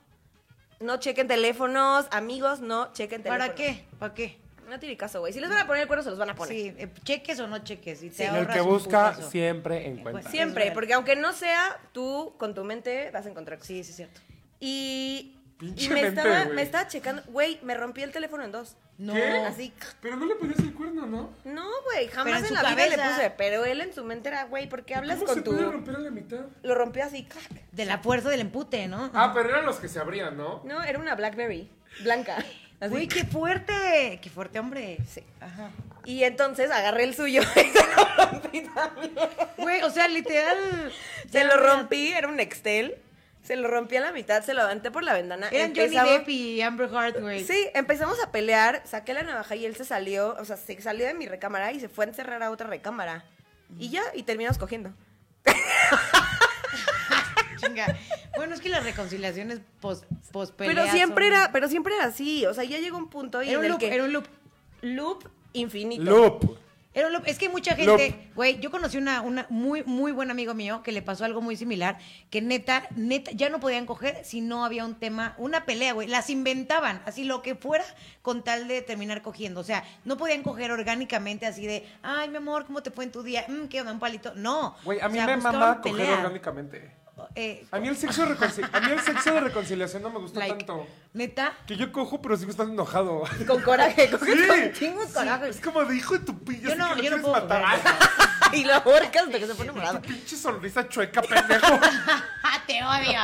No chequen teléfonos, amigos, no chequen teléfonos. ¿Para qué? ¿Para qué? No tiene caso, güey. Si les van a poner el cuerno, se los van a poner. Sí, eh, cheques o no cheques. Y te El ahorras que busca siempre encuentra. Pues, Siempre, porque aunque no sea, tú con tu mente vas a encontrar cosas. Sí, sí, es cierto. Y, Pinche y me, mente, estaba, me estaba checando. Güey, me rompí el teléfono en dos. No. ¿Qué? Así. Pero no le ponías el cuerno, ¿no? No, güey, Pero jamás en la vida le puse. Pero él en su mente era, güey, ¿por qué hablas ¿Cómo con se tu...? puede romper a la mitad? Lo rompió así, clac. De la fuerza del empute, ¿no? Ah, pero eran los que se abrían, ¿no? No, era una Blackberry blanca. Así. Güey, qué fuerte. Qué fuerte, hombre. Sí. Ajá. Y entonces agarré el suyo y se lo rompí también. Güey, o sea, literal. Se lo rompí, era un Nextel. Se lo rompí a la mitad, se lo aventé por la ventana. Eran Johnny Depp y Amber Heard, güey. Sí, empezamos a pelear, saqué la navaja y él se salió, o sea, se salió de mi recámara y se fue a encerrar a otra recámara. Y ya, y terminamos cogiendo. Chinga. Bueno, es que las reconciliaciones post, post Pero siempre era, pero siempre era así, o sea, ya llegó un punto y Era en un el loop, que era un loop. loop infinito. Loop. Es que mucha gente, güey, yo conocí una, una muy, muy buen amigo mío que le pasó algo muy similar, que neta, neta, ya no podían coger si no había un tema, una pelea, güey. Las inventaban, así lo que fuera, con tal de terminar cogiendo. O sea, no podían coger orgánicamente así de, ay, mi amor, ¿cómo te fue en tu día? Mm, ¿Qué onda, un palito? No. Güey, a mí O sea, me mama coger orgánicamente. Eh, A mí, el sexo de reconcil- a mí el sexo de reconciliación no me gusta like, tanto. Neta, Que yo cojo, pero sigo estando enojado. Con coraje, coges Sí. con chingos Sí, coraje. Es como de hijo de tu pillo. Yo no- yo no puedo matar. coger. y lo ahorcas hasta que se pone morado. Tu pinche sonrisa chueca, pendejo. te odio.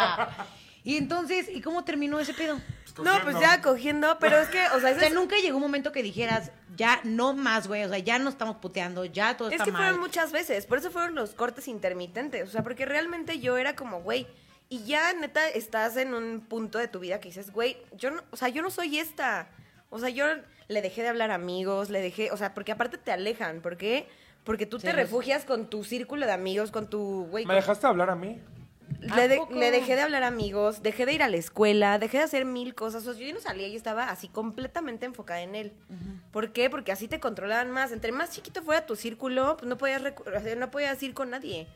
Y entonces, ¿y cómo terminó ese pedo? No, pues ya cogiendo, pero es que, o sea, O sea, es- nunca llegó un momento que dijeras, ya no más, güey, o sea, ya no estamos puteando, ya todo Es está que mal. fueron muchas veces, por eso fueron los cortes intermitentes, o sea, porque realmente yo era como, güey, y ya neta estás en un punto de tu vida que dices, güey, yo no, o sea, yo no soy esta. O sea, yo le dejé de hablar a amigos, le dejé, o sea, porque aparte te alejan, ¿por qué? Porque tú Sí, te refugias con tu círculo de amigos, con tu, güey, ¿Me con- dejaste hablar a mí? ¿A le, de- poco? le dejé de hablar a amigos, dejé de ir a la escuela, dejé de hacer mil cosas. O sea, yo no salía y estaba así completamente enfocada en él. ¿Por qué? Porque así te controlaban más. Entre más chiquito fuera tu círculo, pues no podías, no podías ir con nadie.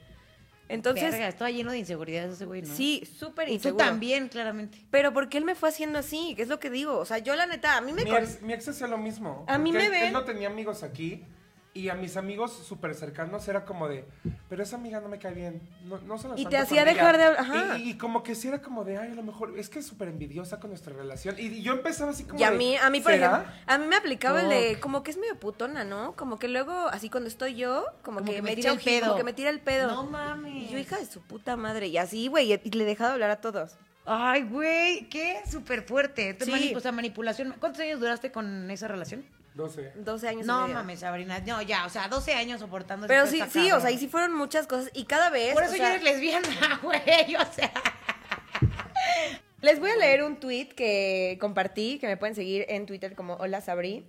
Entonces, Verga, estaba lleno de inseguridades ese güey, ¿no? sí, súper Y tú inseguro. también, claramente. Pero ¿por qué él me fue haciendo así? ¿Qué es lo que digo? O sea, yo la neta, a mí me... Mi ex, mi ex hacía lo mismo. A mí porque me él- ven- Él no tenía amigos aquí. Y a mis amigos súper cercanos era como de, pero esa amiga no me cae bien. No, no se la Y te hacía ella". dejar de ajá. Y, y como que sí era como de, ay, a lo mejor es que es súper envidiosa con nuestra relación. Y, y yo empezaba así como Y a de, mí, a mí, por ¿será? ejemplo, a mí me aplicaba el de, como que es medio putona, ¿no? Como que luego, así cuando estoy yo, como, Como que, que me tira el pedo. Como que me tira el pedo. No mames. Y yo, hija de su puta madre. Y así, güey, y le he dejado hablar a todos. Ay, güey, qué súper fuerte. Te Sí. mani- O sea, manipulación. ¿Cuántos años duraste con esa relación? 12. 12 años No mames, Sabrina. No, ya, o sea, 12 años soportando ese Pero sí, sí, o sea, y sí fueron muchas cosas. Y cada vez. Por eso sea, ya eres lesbiana, güey, o sea. Les voy a leer un tweet que compartí, que me pueden seguir en Twitter como Hola Sabri,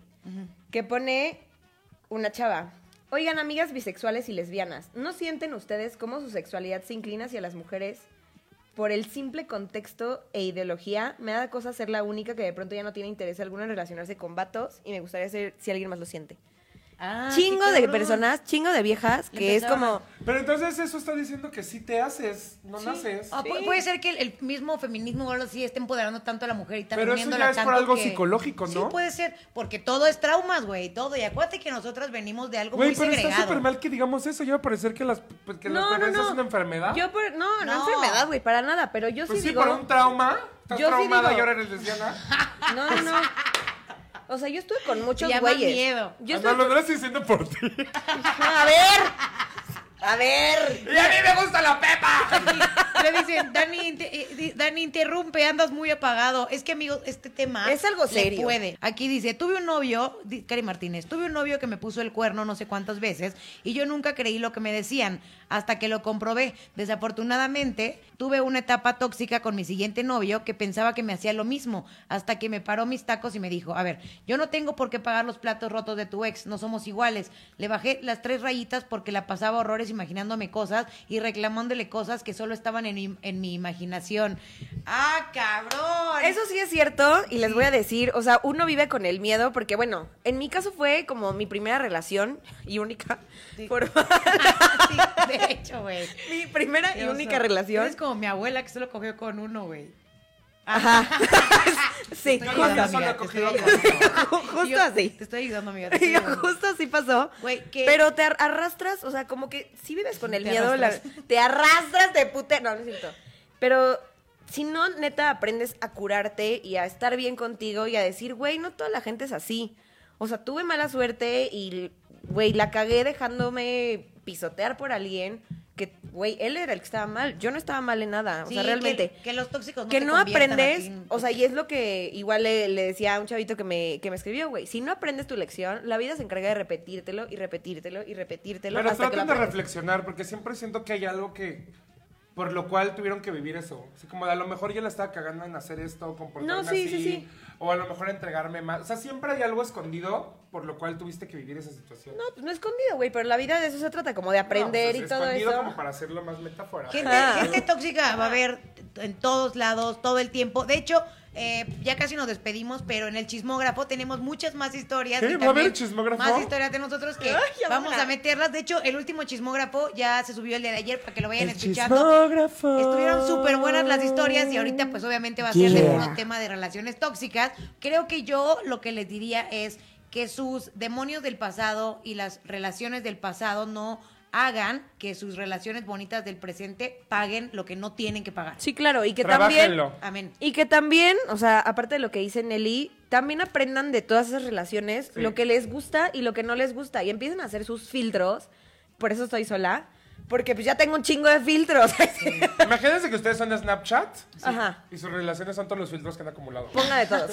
que pone una chava. Oigan, amigas bisexuales y lesbianas, ¿no sienten ustedes cómo su sexualidad se inclina hacia las mujeres por el simple contexto e ideología? Me da cosa ser la única que de pronto ya no tiene interés alguno en relacionarse con vatos y me gustaría saber si alguien más lo siente. Ah, chingo de personas, chingo de viejas, que es como... Pero entonces eso está diciendo que sí te haces, no naces. Ah, pu- Sí. Puede ser que el, el mismo feminismo o algo así esté empoderando tanto a la mujer y está Pero eso ya es por tanto algo que- psicológico, Sí, ¿no? puede ser, porque todo es traumas, güey, todo. Y acuérdate que nosotras venimos de algo Güey, muy pero está segregado. súper mal que digamos eso. Ya va a parecer que las, pues, que las mujeres es una enfermedad. Yo por- no, no, No. enfermedad, güey, para nada, pero yo pues sí sí, digo... por un trauma. Estás Yo sí traumada digo- y ahora eres lesbiana. No, no, no. O sea, yo estuve con muchos güeyes. miedo. Yo estuve no, lo estoy diciendo por ti. A ver. A ver. ¡Y a mí me gusta la pepa! Le dicen, Dani, eh, Dani, interrumpe, andas muy apagado. Es que, amigos, este tema... Es algo le serio. puede. Aquí dice, tuve un novio, Cari Martínez, tuve un novio que me puso el cuerno no sé cuántas veces y yo nunca creí lo que me decían hasta que lo comprobé. Desafortunadamente, tuve una etapa tóxica con mi siguiente novio que pensaba que me hacía lo mismo hasta que me paró mis tacos y me dijo, a ver, yo no tengo por qué pagar los platos rotos de tu ex, no somos iguales. Le bajé las tres rayitas porque la pasaba horrores imaginándome cosas y reclamándole cosas que solo estaban en mi, en mi imaginación. ¡Ah, cabrón! Eso sí es cierto y les voy a decir, o sea, uno vive con el miedo porque, bueno, en mi caso fue como mi primera relación y única. Sí. De hecho, güey. mi primera y única relación. Es como mi abuela que solo cogió con uno, güey. Ajá. sí, estoy Yo ayudando, amiga, te estoy justo Yo- así. Te estoy ayudando, amiga. estoy justo así pasó. Güey, Pero te ar- arrastras, o sea, como que si vives con el Te miedo, la- te arrastras de pute. No, no es cierto. Pero si no, neta, aprendes a curarte y a estar bien contigo y a decir, güey, no toda la gente es así. O sea, tuve mala suerte y, güey, la cagué dejándome pisotear por alguien que, güey, él era el que estaba mal. Yo no estaba mal en nada. O sea, realmente Que, que los tóxicos no que te no aprendes, o sea, y es lo que igual le, le decía a un chavito que me, que me escribió, güey, si no aprendes tu lección, la vida se encarga de repetírtelo y repetírtelo y repetírtelo Pero hasta que lo traten de reflexionar, porque siempre siento que hay algo que. Por lo cual tuvieron que vivir eso. Así como de, a lo mejor yo la estaba cagando en hacer esto, comportarme No, sí, así. sí, sí. O a lo mejor entregarme más. O sea, siempre hay algo escondido por lo cual tuviste que vivir esa situación. No, pues no escondido, güey, pero la vida de eso se trata, como de aprender No, pues, y todo escondido eso. como para hacerlo más metáfora. Gente, tóxica va a haber en todos lados, todo el tiempo. De hecho, eh, ya casi nos despedimos, pero en el chismógrafo tenemos muchas más historias. ¿Qué? y ¿Va a haber chismógrafo? Más historias de nosotros que Ay, vamos a meterlas. De hecho, el último chismógrafo ya se subió el día de ayer para que lo vayan El escuchando. chismógrafo. Estuvieron súper buenas las historias y ahorita pues obviamente va a ser de Yeah. puro tema de relaciones tóxicas. Creo que yo lo que les diría es que sus demonios del pasado y las relaciones del pasado no hagan que sus relaciones bonitas del presente paguen lo que no tienen que pagar. Sí, claro, y que también... Amén. Y que también, o sea, aparte de lo que dice Nelly, también aprendan de todas esas relaciones Sí. lo que les gusta y lo que no les gusta. Y empiecen a hacer sus filtros. Por eso estoy sola. Porque pues ya tengo un chingo de filtros. Imagínense que ustedes son de Snapchat Ajá. y sus relaciones son todos los filtros que han acumulado. Ponga de todos.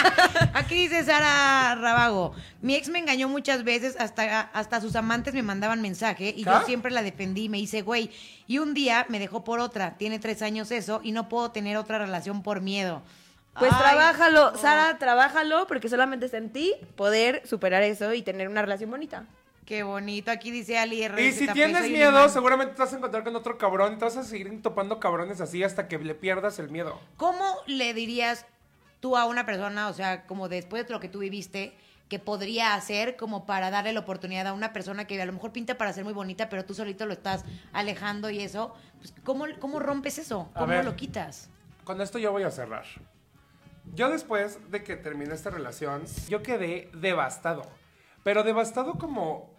Aquí dice Sara Rabago, mi ex me engañó muchas veces, hasta, hasta sus amantes me mandaban mensaje y yo siempre la defendí y me hice, güey, y un día me dejó por otra, tiene tres años eso y no puedo tener otra relación por miedo. Pues Ay, trabájalo, no. Sara, trabájalo, porque solamente está en ti poder superar eso y tener una relación bonita. Qué bonito, aquí dice Ali R. Y si tienes miedo, seguramente te vas a encontrar con otro cabrón, te vas a seguir topando cabrones así hasta que le pierdas el miedo. ¿Cómo le dirías tú a una persona, o sea, como después de lo que tú viviste, que podría hacer como para darle la oportunidad a una persona que a lo mejor pinta para ser muy bonita, pero tú solito lo estás alejando y eso? Pues, ¿cómo, ¿Cómo rompes eso? ¿Cómo ver. lo quitas? Con esto yo voy a cerrar. Yo después de que terminé esta relación, yo quedé devastado. Pero devastado como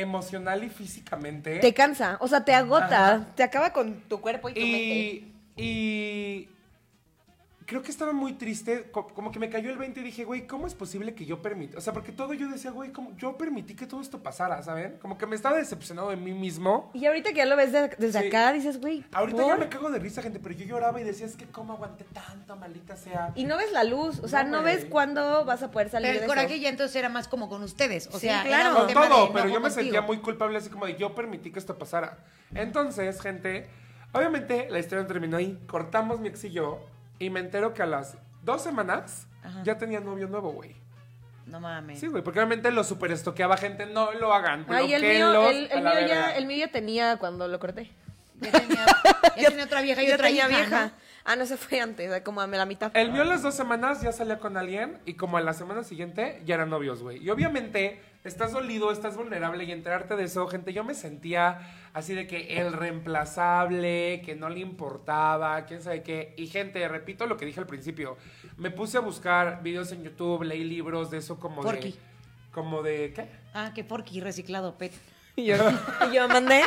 emocional y físicamente. Te cansa, o sea, te agota, Ajá. te acaba con tu cuerpo y tu mente. Y creo que estaba muy triste, co- como que me cayó el 20 y dije, güey, ¿cómo es posible que yo permita? O sea, porque todo yo decía, güey, ¿cómo? yo permití que todo esto pasara, ¿saben? Como que me estaba decepcionado de mí mismo. Y ahorita que ya lo ves de- desde Sí. acá, dices, güey, Ahorita ¿por? ya me cago de risa, gente, pero yo lloraba y decía, es que cómo aguanté tanto, maldita sea. Y no ves la luz, o sea, No, ves cuándo vas a poder salir Pero el de coraje eso. ya entonces era más como con ustedes. O Sí, sea, claro. Con de todo, pero yo me contigo. sentía muy culpable, así como de yo permití que esto pasara. Entonces, gente, obviamente la historia no terminó ahí. Cortamos mi ex y yo, y me entero que a las dos semanas Ajá. ya tenía novio nuevo, güey. No mames. Sí, güey, porque obviamente lo super estoqueaba gente, no lo hagan, Ay, el mío, el, mío ya, verga. el mío ya tenía cuando lo corté. Ya tenía, ya tenía otra vieja y otra tenía hija, vieja. ¿no? Ah, no, se fue antes, como a la mitad. El mío las dos semanas ya salía con alguien y como a la semana siguiente ya eran novios, güey. Y obviamente estás dolido, estás vulnerable y enterarte de eso, gente, yo me sentía así de que el reemplazable, que no le importaba, quién sabe qué. Y gente, repito lo que dije al principio, me puse a buscar videos en YouTube, leí libros de eso como Porky. de... Como de... ¿Qué? Ah, que porqui reciclado, pet. Y yo, y yo mandé.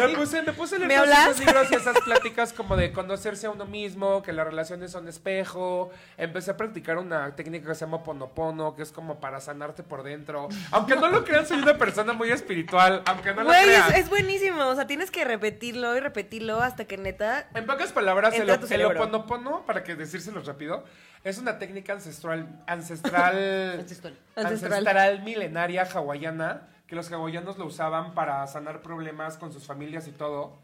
Me puse, me puse a leer libros y esas pláticas como de conocerse a uno mismo, que las relaciones son espejo. Empecé a practicar una técnica que se llama ponopono, que es como para sanarte por dentro. Aunque no lo crean, soy una persona muy espiritual, aunque no lo crean. es, es buenísimo. O sea, tienes que repetirlo y repetirlo hasta que neta. En pocas palabras, el, el oponopono, para que decírselos rápido, es una técnica ancestral, ancestral, Ancestral. Ancestral. ancestral milenaria hawaiana, que los hawaianos lo usaban para sanar problemas con sus familias y todo.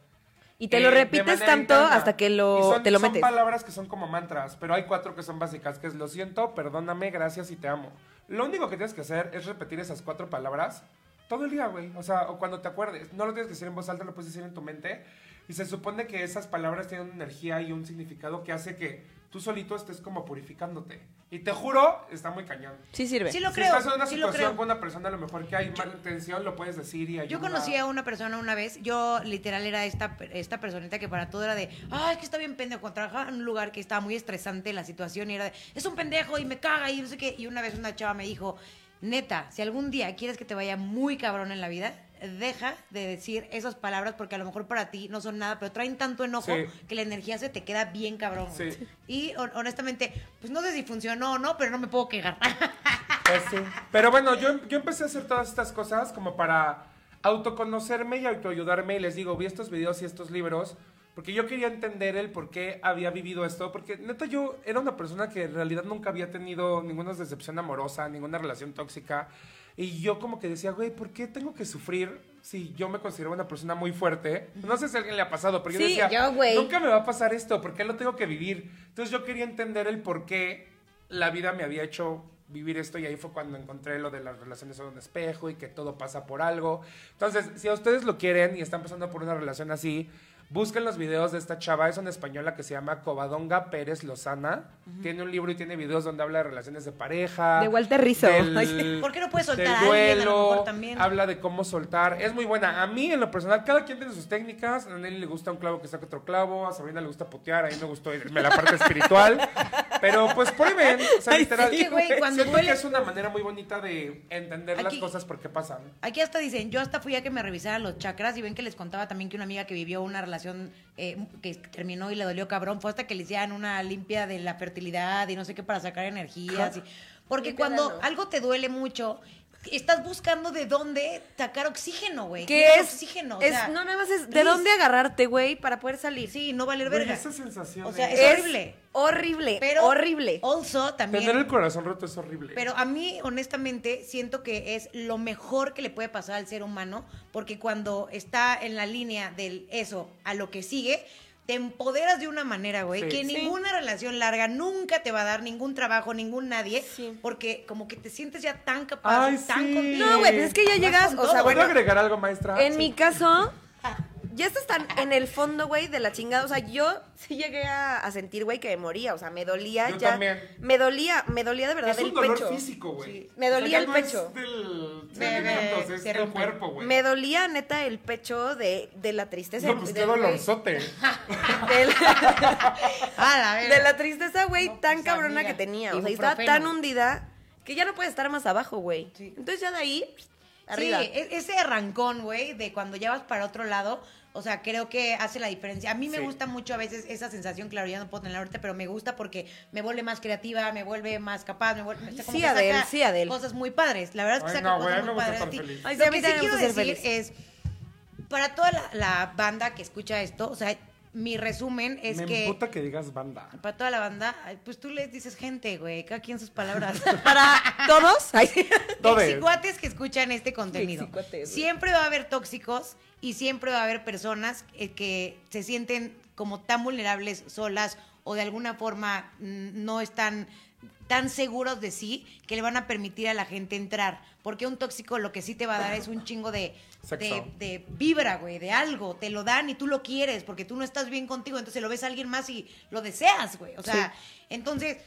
Y te Eh, lo repites tanto interna. hasta que lo, son, te lo son metes. palabras que son como mantras, pero hay cuatro que son básicas, que es lo siento, perdóname, gracias y te amo. Lo único que tienes que hacer es repetir esas cuatro palabras todo el día, güey. O sea, o cuando te acuerdes. No lo tienes que decir en voz alta, lo puedes decir en tu mente. Y se supone que esas palabras tienen una energía y un significado que hace que tú solito estés como purificándote. Y te juro, está muy cañón. Sí sirve. Sí lo si creo, estás en una sí situación con una persona a lo mejor que hay mala intención, lo puedes decir y ayuda. Yo conocí a una persona una vez, yo literal era esta, esta personita que para todo era de, ay, es que está bien pendejo. Trabajaba en un lugar que estaba muy estresante la situación y era de, es un pendejo y me caga y no sé qué. Y una vez una chava me dijo, neta, si algún día quieres que te vaya muy cabrón en la vida, deja de decir esas palabras porque a lo mejor para ti no son nada, pero traen tanto enojo Sí. que la energía se te queda bien cabrón. Sí. Y hon- honestamente, pues no sé si funcionó o no, pero no me puedo quejar. Pues sí. Pero bueno, yo, yo empecé a hacer todas estas cosas como para autoconocerme y autoayudarme. Y les digo, vi estos videos y estos libros porque yo quería entender el por qué había vivido esto. Porque neta, yo era una persona que en realidad nunca había tenido ninguna decepción amorosa, ninguna relación tóxica. Y yo como que decía, güey, ¿por qué tengo que sufrir si yo me considero una persona muy fuerte? No sé si a alguien le ha pasado, pero yo Sí, decía, yo, güey. nunca me va a pasar esto, ¿por qué lo tengo que vivir? Entonces yo quería entender el por qué la vida me había hecho vivir esto y ahí fue cuando encontré lo de las relaciones son un espejo y que todo pasa por algo. Entonces, si a ustedes lo quieren y están pasando por una relación así, busquen los videos de esta chava, es una española que se llama Covadonga Pérez Lozana. Tiene un libro y tiene videos donde habla de relaciones de pareja. De Walter Rizzo. del- ¿Por qué no puedes soltar del a alguien a lo duelo, mejor también? Habla de cómo soltar. Es muy buena. A mí, en lo personal, cada quien tiene sus técnicas. A Nelly le gusta un clavo que saca otro clavo. A Sabrina le gusta putear. A mí me gustó irme a la parte espiritual. Pero pues prueben. O sea, literal. sí, güey, cuando siento duele- que es una manera muy bonita de entender las Aquí- cosas por qué pasan. Aquí hasta dicen, yo hasta fui a que me revisaran los chakras y ven que les contaba también que una amiga que vivió una relación eh, que terminó y le dolió cabrón, fue hasta que le hicieran una limpia de la fertilidad y no sé qué para sacar energías. y- porque cuando algo te duele mucho, estás buscando de dónde sacar oxígeno, güey. ¿Qué es? oxígeno. o sea, no, nada más es de dónde agarrarte, güey, para poder salir. Sí, no valer verga. esa sensación. O sea, de- es horrible. Horrible. Pero horrible. Also también. Tener el corazón roto es horrible. Pero a mí, honestamente, siento que es lo mejor que le puede pasar al ser humano, porque cuando está en la línea del eso a lo que sigue, te empoderas de una manera, güey, Sí. que Sí. ninguna relación larga nunca te va a dar ningún trabajo, ningún nadie, Sí. porque como que te sientes ya tan capaz, Ay, tan sí. contigo. No, güey, pues es que ya llegas, o sea. ¿Puedo bueno, agregar algo, maestra? En Sí. mi caso, ya estás tan en el fondo, güey, de la chingada. O sea, yo sí llegué a, a sentir, güey, que me moría. O sea, me dolía Yo ya. también. Me dolía, me dolía de verdad Es el un dolor pecho. físico, güey. Sí. Me dolía el no es pecho. del es del rompe. cuerpo, güey. Me dolía neta el pecho de, de la tristeza. No, pues qué dolorzote. A la de la tristeza, güey, No, tan pues, cabrona amiga, que tenía. O sea, estaba tan hundida que ya no puede estar más abajo, güey. Sí. Entonces ya de ahí, arriba. Sí, e- ese arrancón, güey, de cuando ya vas para otro lado, o sea, creo que hace la diferencia. A mí me Sí. gusta mucho a veces esa sensación, claro, ya no puedo tenerla ahorita, pero me gusta porque me vuelve más creativa, me vuelve más capaz, me vuelve... o sea, como Sí, Adel, saca sí, Adel. Cosas muy padres, la verdad es que Ay, saca no, cosas güey, muy padres estar ti. feliz. Ay, sí, Lo a mí que sí quiero decir feliz. es, para toda la, la banda que escucha esto, o sea, mi resumen es Me que... emputa que digas banda. Para toda la banda, pues tú les dices gente, güey, cada quien sus palabras. Para todos. Exicuates que escuchan este contenido. Siempre va a haber tóxicos y siempre va a haber personas eh, que se sienten como tan vulnerables solas o de alguna forma mm, no están tan seguros de sí que le van a permitir a la gente entrar. Porque un tóxico lo que sí te va a dar es un chingo de, de, de vibra, güey, de algo. Te lo dan y tú lo quieres porque tú no estás bien contigo. Entonces lo ves a alguien más y lo deseas, güey. O sea, entonces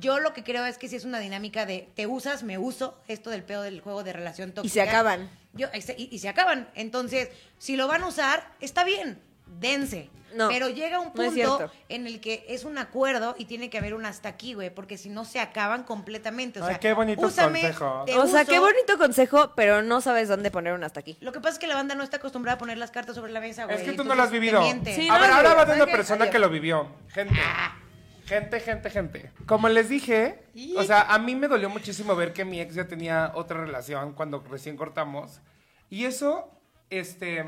yo lo que creo es que si es una dinámica de te usas, me uso, esto del pedo del juego de relación tóxica. Y se acaban. Yo, y se acaban. Entonces, si lo van a usar, está bien, dense. No, Pero llega un punto en el que es un acuerdo y tiene que haber un hasta aquí, güey, porque si no se acaban completamente. O Ay, sea, qué bonitos úsame, consejos. te O sea, uso. qué bonito consejo, pero no sabes dónde poner un hasta aquí. Lo que pasa es que la banda no está acostumbrada a poner las cartas sobre la mesa, güey. Es que tú no lo has vivido. Sí, a no ver, ahora va de una persona Adiós. que lo vivió. Gente. Gente, gente, gente. Como les dije, o sea, a mí me dolió muchísimo ver que mi ex ya tenía otra relación cuando recién cortamos. Y eso, este,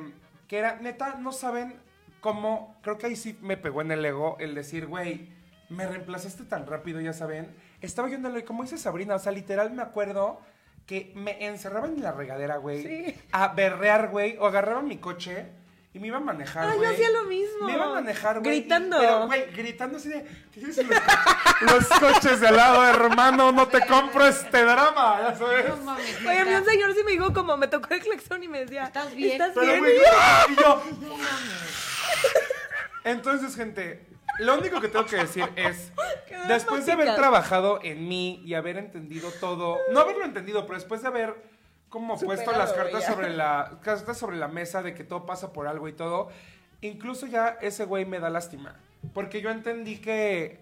que era, neta, no saben cómo, creo que ahí sí me pegó en el ego el decir, güey, me reemplazaste tan rápido, ya saben. Estaba yo en el, como dice Sabrina, o sea, literal me acuerdo que me encerraban en la regadera, güey, a berrear, güey, o agarraba mi coche y me iba a manejar, Ah, yo güey. hacía lo mismo. Me iba a manejar, güey. y- Gritando. Pero, güey, gritando así de, "Tienes los, los coches de lado, hermano, no te compro este drama, ya sabes. No mames, Oye, a mí un señor sí me dijo como me tocó el claxon y me decía, ¿Estás bien? ¿Estás Pero, bien? güey, y yo, No mames. Entonces, gente, lo único que tengo que decir es, después de haber trabajado en mí y haber entendido todo, no haberlo entendido, pero después de haber como puesto las cartas ya. sobre la cartas sobre la mesa de que todo pasa por algo y todo, incluso ya ese güey me da lástima, porque yo entendí que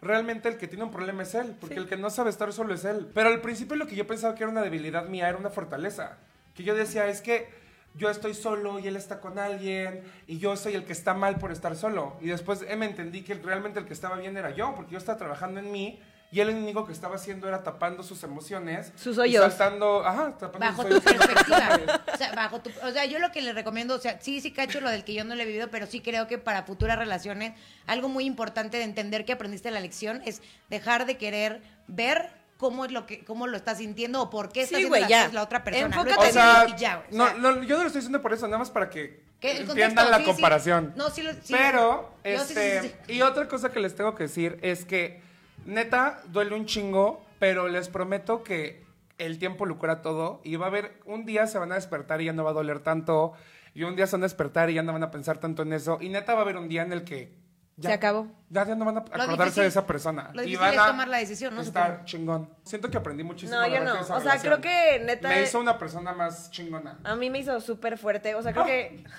realmente el que tiene un problema es él, porque el que no sabe estar solo es él. Pero al principio lo que yo pensaba que era una debilidad mía era una fortaleza, que yo decía es que yo estoy solo y él está con alguien y yo soy el que está mal por estar solo. Y después eh, me entendí que realmente el que estaba bien era yo, porque yo estaba trabajando en mí y él lo único que estaba haciendo era tapando sus emociones. Sus y hoyos. saltando, ajá, tapando Bajo sus tu perspectiva. O sea, bajo tu, o sea, yo lo que le recomiendo, o sea, sí, sí cacho lo del que yo no le he vivido, pero sí creo que para futuras relaciones, algo muy importante de entender que aprendiste la lección es dejar de querer ver cómo es lo que, cómo lo estás sintiendo o por qué está Sí, haciendo güey, las ya. cosas la otra persona. Enfócate O sea, y ya, güey. O no, sea, no, yo no lo estoy diciendo por eso, nada más para que entiendan la sí, sí. comparación. No, sí, lo- sí. Pero, este, sí, sí. y otra cosa que les tengo que decir es que, neta, duele un chingo, pero les prometo que el tiempo lo cura todo y va a haber, un día se van a despertar y ya no va a doler tanto, y un día se van a despertar y ya no van a pensar tanto en eso, y neta va a haber un día en el que... Ya, Se acabó. Ya, ya no van a acordarse de esa persona. lo y difícil van es a tomar la decisión, ¿no? Estar Supongo. chingón. Siento que aprendí muchísimo. No, yo no. O sea, relación. creo que neta. Me hizo una persona más chingona. A mí me hizo súper fuerte. O sea, creo que.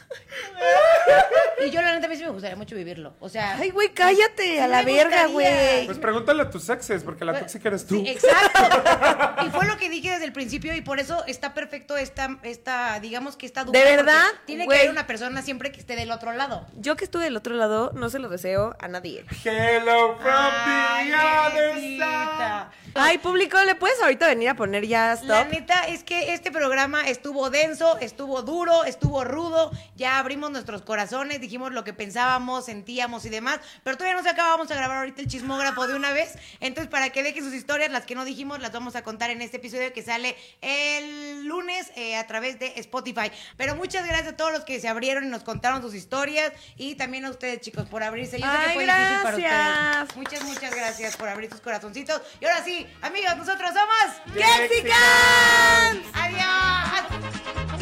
Y yo la neta a mí sí me gustaría mucho vivirlo. O sea, Ay, güey, cállate. A la verga, güey. Pues pregúntale a tus exes, porque la tóxica eres tú. Sí, exacto. y fue lo que dije desde el principio y por eso está perfecto esta, esta digamos que esta duda. ¿De verdad? Tiene que haber una persona siempre que esté del otro lado. Yo que estuve del otro lado, no se lo deseo a nadie. Hello from Ay, the other side. Ay, público, ¿le puedes ahorita venir a poner ya La stop? neta es que este programa estuvo denso, estuvo duro, estuvo rudo. Ya abrimos nuestros corazones, dijimos lo que pensábamos, sentíamos y demás. Pero todavía no se acaba, vamos a grabar ahorita el chismógrafo de una vez. Entonces, para que dejen sus historias, las que no dijimos, las vamos a contar en este episodio que sale el lunes eh, a través de Spotify. Pero muchas gracias a todos los que se abrieron y nos contaron sus historias. Y también a ustedes, chicos, por abrirse. Yo sé que fue para gracias. ustedes. Muchas, muchas gracias por abrir sus corazoncitos. Y ahora sí, amigos, nosotros somos ¡Gexicans! Adiós.